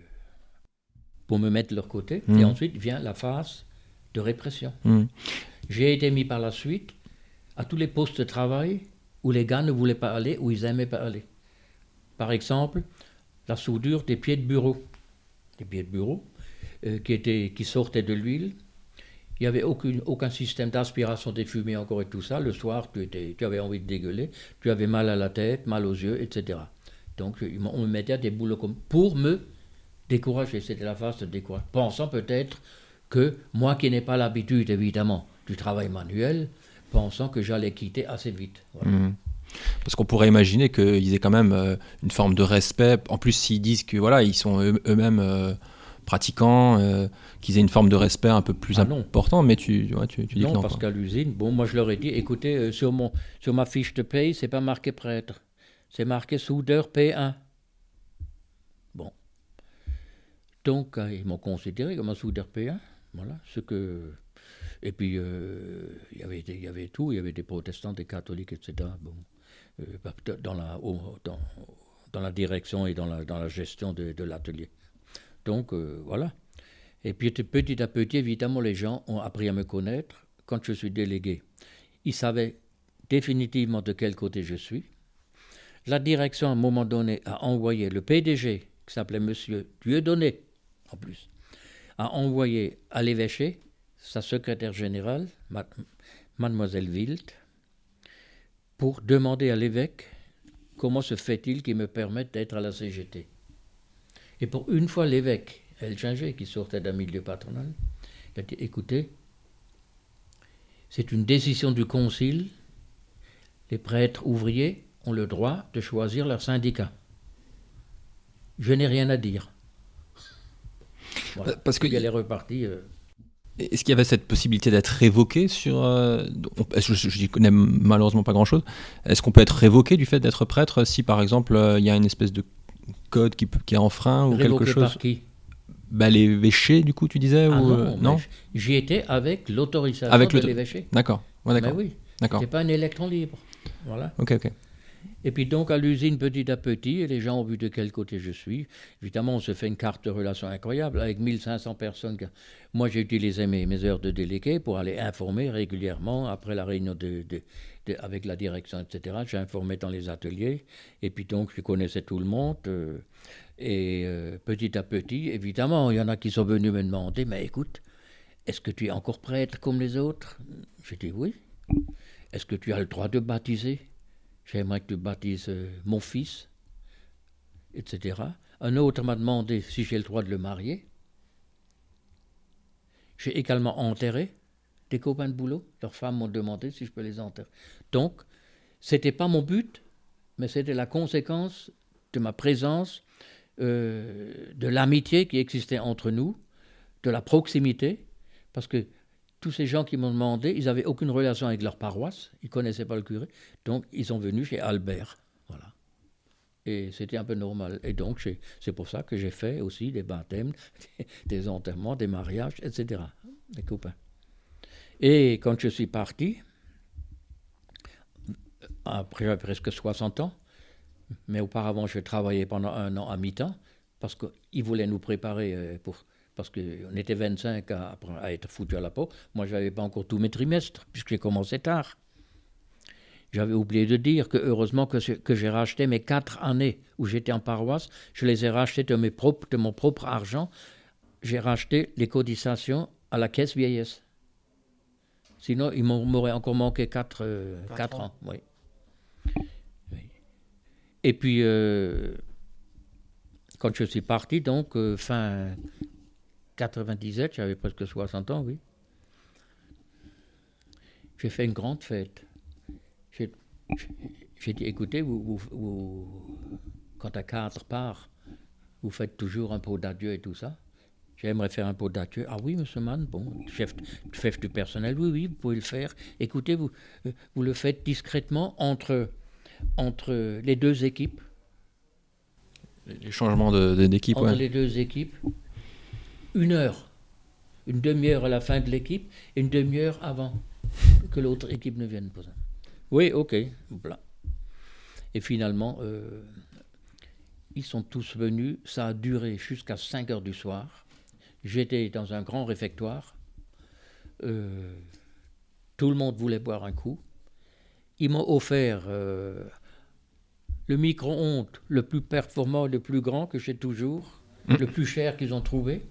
pour me mettre de leur côté, et mmh. ensuite vient la phase de répression. Mmh. J'ai été mis par la suite à tous les postes de travail où les gars ne voulaient pas aller, où ils n'aimaient pas aller. Par exemple, la soudure des pieds de bureau, des pieds de bureau euh, qui, étaient, qui sortaient de l'huile, il n'y avait aucun système d'aspiration des fumées encore et tout ça. Le soir, tu, étais, tu avais envie de dégueuler, tu avais mal à la tête, mal aux yeux, etc. Donc on me mettait à des boulots comme pour me décourager. C'était la phase de découragement. Pensant peut-être que moi qui n'ai pas l'habitude, évidemment, du travail manuel, pensant que j'allais quitter assez vite. Mmh. Parce qu'on pourrait imaginer qu'ils aient quand même euh, une forme de respect. En plus, s'ils disent que voilà, ils sont eux-mêmes euh, pratiquants, euh, qu'ils aient une forme de respect un peu plus ah important, mais tu, tu, dis non. non parce qu'à l'usine, bon, moi je leur ai dit, écoutez, euh, sur, mon, sur ma fiche de paye, c'est pas marqué prêtre, c'est marqué soudeur P1. Bon. Donc, euh, ils m'ont considéré comme un soudeur P1. Voilà, ce que. Et puis, il y avait y avait tout, il y avait des protestants, des catholiques, etc. Bon, dans, la, dans, dans, la direction et dans la, dans la gestion de, de l'atelier. Donc euh, voilà. Et puis petit à petit, évidemment, les gens ont appris à me connaître quand je suis délégué. Ils savaient définitivement de quel côté je suis. La direction, à un moment donné, a envoyé le PDG, qui s'appelait Monsieur Dieudonné, en plus, a envoyé à l'évêché sa secrétaire générale, Mademoiselle Wild, pour demander à l'évêque comment se fait-il qu'il me permette d'être à la CGT. Et pour une fois, l'évêque Elchinger, qui sortait d'un milieu patronal, il a dit écoutez, c'est une décision du concile, les prêtres ouvriers ont le droit de choisir leur syndicat. Je n'ai rien à dire. Parce que est repartie. Euh. Est-ce qu'il y avait cette possibilité d'être révoqué sur euh, Je n'y connais malheureusement pas grand-chose. Est-ce qu'on peut être révoqué du fait d'être prêtre si, par exemple, euh, il y a une espèce de code qui, qui est en frein ou quelque chose par qui? Bah, l'évêché, du coup, tu disais Ah ou, non, euh, non? J'y étais avec l'autorisation Avec de l'évêché. D'accord. Ouais, d'accord. oui, D'accord. c'est pas un électron libre. Voilà. Ok, ok. Et puis donc à l'usine petit à petit, et les gens ont vu de quel côté je suis. Évidemment, on se fait une carte de relation incroyable avec 1500 personnes. Moi, j'ai utilisé mes, mes heures de délégué pour aller informer régulièrement après la réunion de, de- avec la direction, etc. J'informais dans les ateliers. Et puis donc, je connaissais tout le monde. euh, et euh, petit à petit, évidemment, il y en a qui sont venus me demander, mais écoute, est-ce que tu es encore prêtre comme les autres? J'ai dit oui. Est-ce que tu as le droit de baptiser? J'aimerais que tu baptises euh, mon fils, etc. Un autre m'a demandé si j'ai le droit de le marier. J'ai également enterré des copains de boulot. Leurs femmes m'ont demandé si je peux les enterrer. Donc, c'était pas mon but, mais c'était la conséquence de ma présence, euh, de l'amitié qui existait entre nous, de la proximité, parce que tous ces gens qui m'ont demandé, ils n'avaient aucune relation avec leur paroisse, ils ne connaissaient pas le curé, donc ils sont venus chez Albert. Voilà. Et c'était un peu normal. Et donc c'est pour ça que j'ai fait aussi des baptêmes, des enterrements, des mariages, etc. Des copains. Et quand je suis parti, après presque 60 ans, mais auparavant je travaillais pendant un an à mi-temps, parce qu'ils voulaient nous préparer euh, pour parce qu'on était 25 à, à être foutu à la peau. Moi, je n'avais pas encore tous mes trimestres, puisque j'ai commencé tard. J'avais oublié de dire que heureusement que, j'ai racheté mes quatre années où j'étais en paroisse, je les ai rachetées de, de mon propre argent. J'ai racheté les cotisations à la caisse vieillesse. Sinon, il m'aurait encore manqué quatre, euh, Quatre quatre ans. ans. Oui. Oui. Et puis, euh, quand je suis parti, donc, euh, fin 97, j'avais presque 60 ans, oui. J'ai fait une grande fête. J'ai dit, écoutez, vous, vous- vous- quand à quatre part, vous faites toujours un pot d'adieu et tout ça. J'aimerais faire un pot d'adieu. Ah oui, monsieur Mann, bon, chef, chef du personnel, oui, oui, vous pouvez le faire. Écoutez, vous, euh, vous le faites discrètement entre, entre les deux équipes. Les changements de- de- d'équipe, entre ouais. les deux équipes, une heure, une demi-heure à la fin de l'équipe et une demi-heure avant que l'autre équipe ne vienne. ça. Oui, ok. Voilà. Et finalement, euh, ils sont tous venus. Ça a duré jusqu'à 5 heures du soir. J'étais dans un grand réfectoire. Euh, tout le monde voulait boire un coup. Ils m'ont offert euh, le micro-ondes le plus performant, le plus grand que j'ai toujours, Mm. le plus cher qu'ils ont trouvé.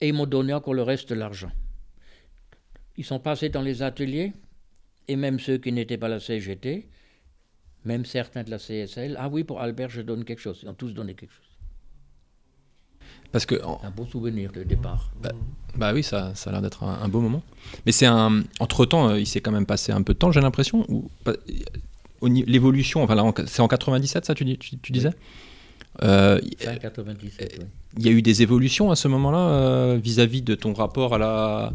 Et ils m'ont donné encore le reste de l'argent. Ils sont passés dans les ateliers, et même ceux qui n'étaient pas la CGT, même certains de la CSL, ah oui, pour Albert, je donne quelque chose. Ils ont tous donné quelque chose. Parce que, en- Un beau souvenir de départ. bah oui, ça, ça a l'air d'être un, un beau moment. Mais c'est un. Entre temps, il s'est quand même passé un peu de temps, j'ai l'impression. Ou ni- l'évolution, enfin c'est en 97, ça, tu, dis- tu, tu disais? Euh, Fin 97, oui. Il y a eu des évolutions à ce moment-là euh, vis-à-vis de ton rapport à la,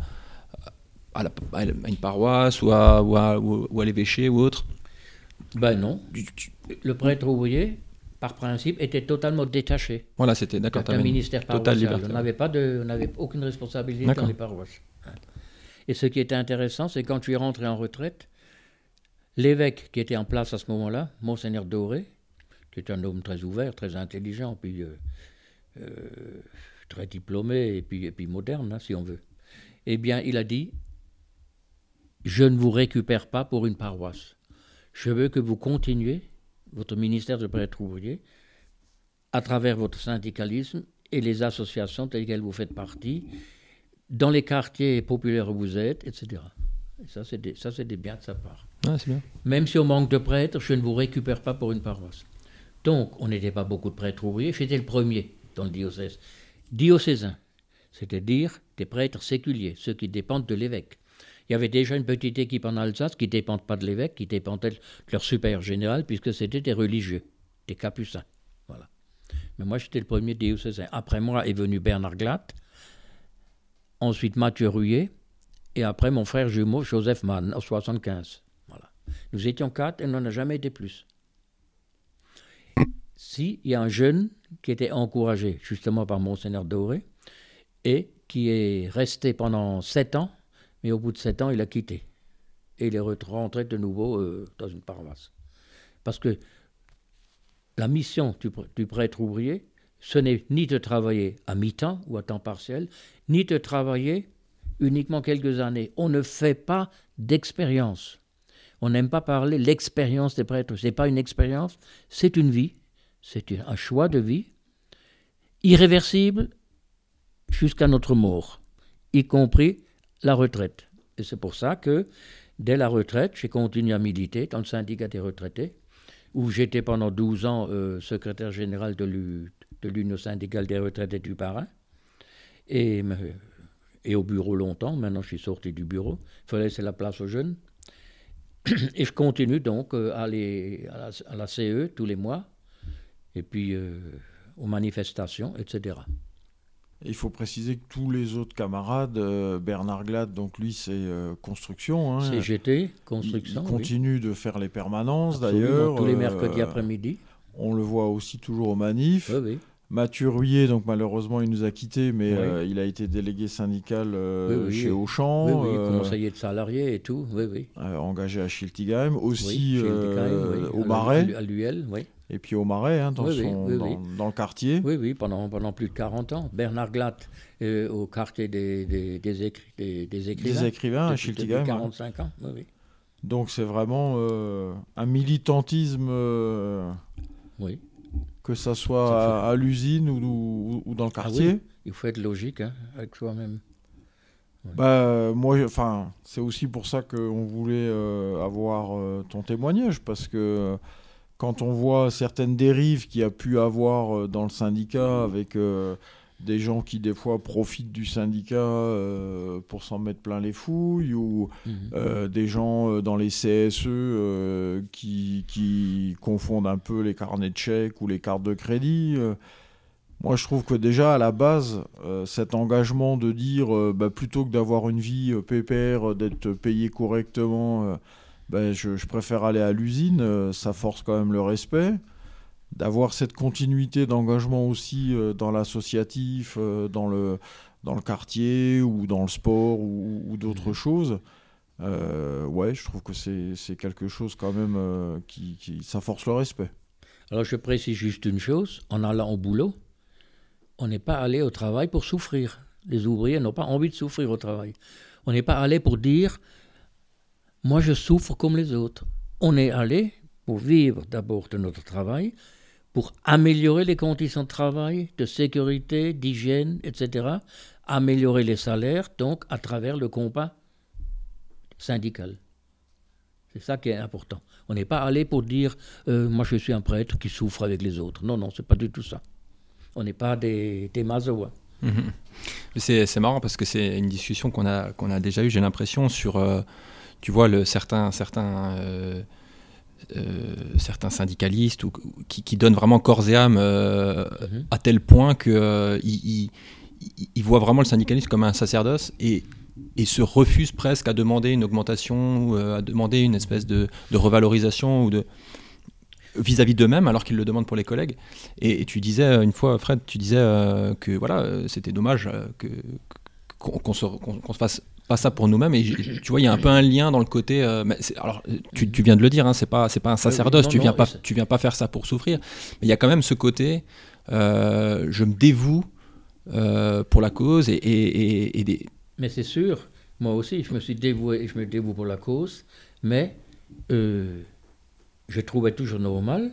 à, la- à une paroisse ou à, ou à, ou- ou à l'évêché ou autre? Ben non. Tu- tu- Le prêtre ouvrier, par principe, était totalement détaché. Voilà, c'était d'accord. une ministère paroissial. On n'avait pas de, on n'avait aucune responsabilité dans les paroisses. Et ce qui était intéressant, c'est quand je suis rentré en retraite, l'évêque qui était en place à ce moment-là, Monseigneur Doré, qui est un homme très ouvert, très intelligent, puis euh, euh, très diplômé et puis, et puis moderne, hein, si on veut. Eh bien, il a dit Je ne vous récupère pas pour une paroisse. Je veux que vous continuiez votre ministère de prêtre ouvrier à travers votre syndicalisme et les associations desquelles vous faites partie, dans les quartiers populaires où vous êtes, etc. Et ça, c'est des, ça, c'est des biens de sa part. Bien. Même si on manque de prêtres, je ne vous récupère pas pour une paroisse. Donc, on n'était pas beaucoup de prêtres ouvriers, j'étais le premier dans le diocèse. Diocésain, c'est-à-dire des prêtres séculiers, ceux qui dépendent de l'évêque. Il y avait déjà une petite équipe en Alsace qui ne dépendent pas de l'évêque, qui dépendait de leur supérieur général, puisque c'était des religieux, des capucins. Voilà. Mais moi, j'étais le premier diocésain. Après moi est venu Bernard Glatt, ensuite Mathieu Ruyer, et après mon frère jumeau Joseph Mann, en 75. Voilà. Nous étions quatre et on n'en a jamais été plus. Si, y a un jeune qui était encouragé justement par Monseigneur Doré, et qui est resté pendant sept ans, mais au bout de sept ans, il a quitté. Et il est rentré de nouveau euh, dans une paroisse. Parce que la mission du, prêtre ouvrier, ce n'est ni de travailler à mi-temps ou à temps partiel, ni de travailler uniquement quelques années. On ne fait pas d'expérience. On n'aime pas parler l'expérience des prêtres. Ce n'est pas une expérience, c'est une vie, c'est un choix de vie, irréversible jusqu'à notre mort, y compris la retraite. Et c'est pour ça que, dès la retraite, j'ai continué à militer dans le syndicat des retraités, où j'étais pendant 12 ans euh, secrétaire général de l'Union syndicale des retraités du Parrain. Et, et au bureau longtemps, maintenant je suis sorti du bureau, il fallait laisser la place aux jeunes. Et je continue donc euh, à aller à la, CE tous les mois, et puis euh, aux manifestations, etc. Il faut préciser que tous les autres camarades, euh, Bernard Glad, donc lui c'est construction. Hein, CGT, construction. Il, continue de faire les permanences d'ailleurs. Tous les mercredis après-midi. On le voit aussi toujours aux manifs. Oui, oui. Mathieu Ruyer, donc malheureusement, il nous a quittés, mais euh, il a été délégué syndical euh, chez Auchan. Oui, oui, euh, conseiller de salarié et tout, oui, oui. engagé à Schiltigheim, aussi au Marais. À l'UL, oui. Et puis au Marais, hein, dans, dans, le quartier. Oui, oui, pendant, pendant plus de 40 ans. Bernard Glatt, au quartier des, des, des, écrivains. Des écrivains à Schiltigheim. 45 ans, oui, oui. Donc c'est vraiment un militantisme. oui que ça soit à, l'usine ou, ou, dans le ah quartier. Il faut être logique hein, avec soi-même. Bah, moi, enfin, c'est aussi pour ça qu'on voulait euh, avoir euh, ton témoignage, parce que quand on voit certaines dérives qu'il y a pu avoir euh, dans le syndicat avec des gens qui des fois profitent du syndicat euh, pour s'en mettre plein les fouilles ou mhm. euh, des gens euh, dans les CSE qui, qui, confondent un peu les carnets de chèques ou les cartes de crédit. moi, je trouve que déjà à la base, cet engagement de dire bah, plutôt que d'avoir une vie pépère, d'être payé correctement, bah, je, je, préfère aller à l'usine, ça force quand même le respect d'avoir cette continuité d'engagement aussi euh, dans l'associatif, euh, dans, le, dans le quartier ou dans le sport ou, d'autres mmh. choses. Euh, ouais, je trouve que c'est quelque chose quand même qui, qui, ça force le respect. Alors je précise juste une chose, en allant au boulot, on n'est pas allé au travail pour souffrir. Les ouvriers n'ont pas envie de souffrir au travail. On n'est pas allé pour dire, moi je souffre comme les autres. On est allé pour vivre d'abord de notre travail, pour améliorer les conditions de travail, de sécurité, d'hygiène, etc., améliorer les salaires, donc à travers le combat syndical. C'est ça qui est important. On n'est pas allé pour dire euh, moi je suis un prêtre qui souffre avec les autres. Non, non, c'est pas du tout ça. On n'est pas des, des. Mhm. C'est marrant parce que c'est une discussion qu'on a, déjà eue, j'ai l'impression, sur, euh, tu vois, certains, certains euh, euh, certains syndicalistes ou, qui, donnent vraiment corps et âme euh, mhm. à tel point qu'ils euh, ils voient vraiment le syndicalisme comme un sacerdoce et, et se refusent presque à demander une augmentation ou à demander une espèce de, revalorisation ou de vis-à-vis d'eux-mêmes alors qu'ils le demandent pour les collègues. Et, tu disais une fois, Fred, tu disais que voilà, c'était dommage que qu'on se, se, fasse pas ça pour nous-mêmes. Et tu vois, il y a un peu un lien dans le côté. Euh, alors, tu, viens de le dire, hein, c'est pas c'est pas un sacerdoce. tu viens pas tu viens pas faire ça pour souffrir. Mais il y a quand même ce côté. Euh, je me dévoue euh, pour la cause et, et, et, des... Mais c'est sûr. Moi aussi, je me suis dévoué et je me dévoue pour la cause. Mais je trouvais toujours normal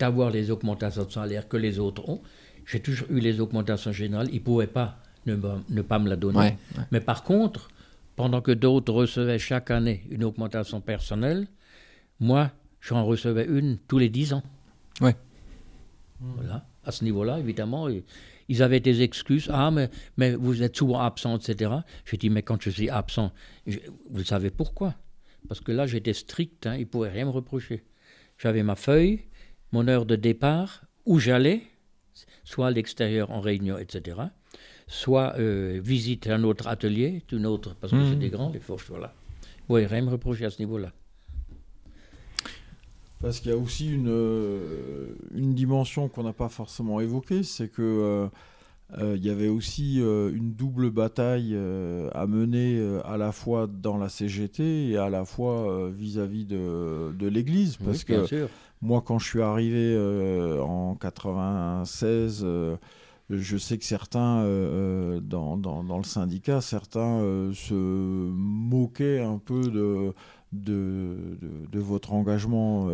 d'avoir les augmentations de salaire que les autres ont. J'ai toujours eu les augmentations générales. Ils ne pouvaient pas ne, ne, pas me la donner. Mais par contre, pendant que d'autres recevaient chaque année une augmentation personnelle, moi, j'en recevais une tous les dix ans. Ouais. Voilà. À ce niveau-là, évidemment, ils avaient des excuses. Ah, mais, mais vous êtes souvent absent, etc. J'ai dit, mais quand je suis absent, vous savez pourquoi? Parce que là, j'étais strict, hein, ils ne pouvaient rien me reprocher. J'avais ma feuille, mon heure de départ, où j'allais, soit à l'extérieur en réunion, etc soit euh, visiter un autre atelier, une autre, parce que c'est hmm. des grands, les fourches, voilà. Oui, rien me reprocher à ce niveau-là. Parce qu'il y a aussi une, euh, une dimension qu'on n'a pas forcément évoquée, c'est que euh, il y avait aussi euh, une double bataille euh, à mener à la fois dans la CGT et à la fois vis-à-vis de, de l'Église. Parce que moi, quand je suis arrivé en 96, je sais que certains, dans, dans, dans, le syndicat, certains se moquaient un peu de, de, de, votre engagement.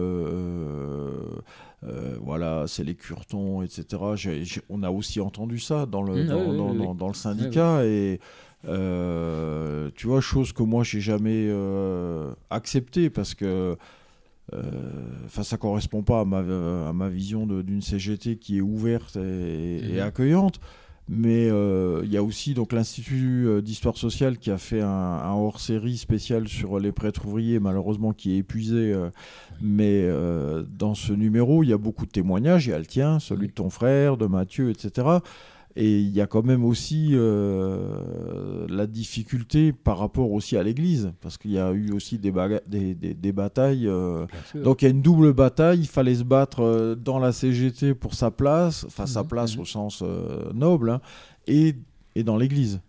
Euh, voilà, c'est les curtons, etc. on a aussi entendu ça dans le, mmh, dans, le syndicat. Et euh, tu vois, chose que moi, j'ai jamais euh, accepté parce que enfin, ça correspond pas à ma, à ma vision d'une CGT qui est ouverte et, et mmh. accueillante. Mais euh, il y a aussi donc l'Institut euh, d'histoire sociale qui a fait un, hors-série spécial sur les prêtres ouvriers, malheureusement qui est épuisé. Euh, mais dans ce numéro, il y a beaucoup de témoignages. Il y a le tien, celui de ton frère, de Mathieu, etc. Et il y a quand même aussi euh, la difficulté par rapport aussi à l'Église, parce qu'il y a eu aussi des, des, des, batailles. Euh, donc il y a une double bataille, il fallait se battre euh, dans la CGT pour sa place, enfin sa mhm, place mhm. au sens noble, hein, et, et, dans l'Église.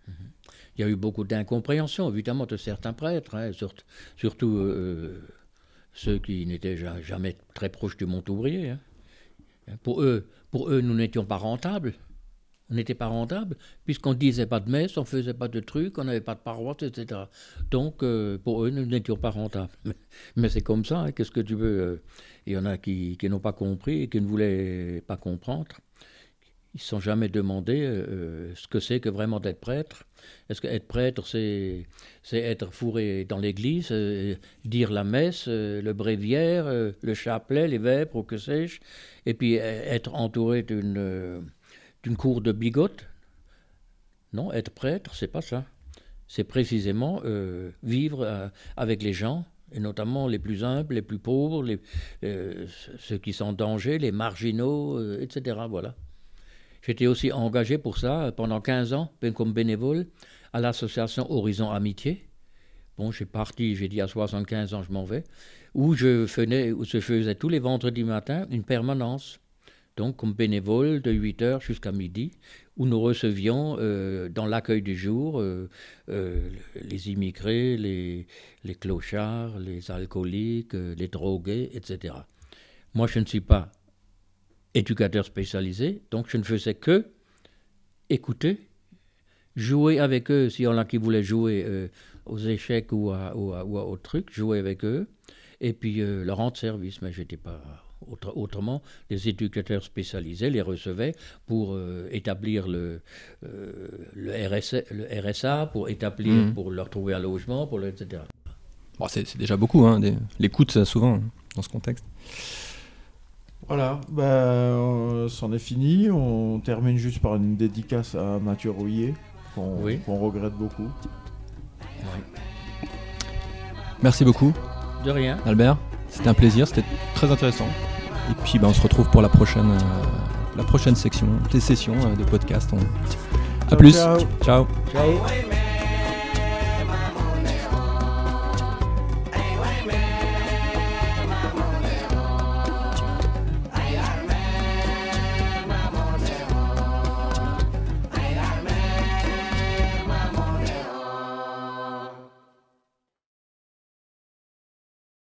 Il y a eu beaucoup d'incompréhension, évidemment, de certains prêtres, hein, surtout, surtout ceux qui n'étaient jamais très proches du monde ouvrier. Hein. Pour, eux, pour eux, nous n'étions pas rentables on n'était pas rentable, puisqu'on ne disait pas de messe, on ne faisait pas de trucs, on n'avait pas de paroisse, etc. Donc, euh, pour eux, nous n'étions pas rentables. Mais, c'est comme ça, hein, qu'est-ce que tu veux euh, Il y en a qui, n'ont pas compris et qui ne voulaient pas comprendre. Ils ne se sont jamais demandé euh, ce que c'est que vraiment d'être prêtre. Est-ce qu'être prêtre, c'est, être fourré dans l'église, dire la messe, le bréviaire, le chapelet, les vêpres, ou que sais-je, et puis être entouré d'une d'une cour de bigote. Non, être prêtre, c'est pas ça. C'est précisément euh, vivre euh, avec les gens, et notamment les plus humbles, les plus pauvres, euh, ceux qui sont en danger, les marginaux, etc. Voilà. J'étais aussi engagé pour ça pendant 15 ans, comme bénévole, à l'association Horizon Amitié. Bon, j'ai parti, j'ai dit à 75 ans, je m'en vais, où je, faisais, où je faisais tous les vendredis matin une permanence donc comme bénévole de 8h jusqu'à midi, où nous recevions euh, dans l'accueil du jour euh, euh, les immigrés, les, clochards, les alcooliques, les drogués, etc. Moi, je ne suis pas éducateur spécialisé, donc je ne faisais que écouter, jouer avec eux, si on a qui voulait jouer aux échecs ou à, ou, autre truc, jouer avec eux, et puis leur rendre service, mais je n'étais pas autrement, les éducateurs spécialisés les recevaient pour euh, établir le, euh, le, le, RSA, pour établir, mmh. pour leur trouver un logement, pour le, etc. Bon, c'est déjà beaucoup, hein, l'écoute souvent hein, dans ce contexte. Voilà, ben, c'en est fini. On termine juste par une dédicace à Mathieu Rouillet, qu'on regrette beaucoup. Merci beaucoup. De rien. Albert, c'était un plaisir, c'était très intéressant. Et puis ben, on se retrouve pour la prochaine, euh, la prochaine section, des sessions euh, de podcast. A plus. ciao. ciao.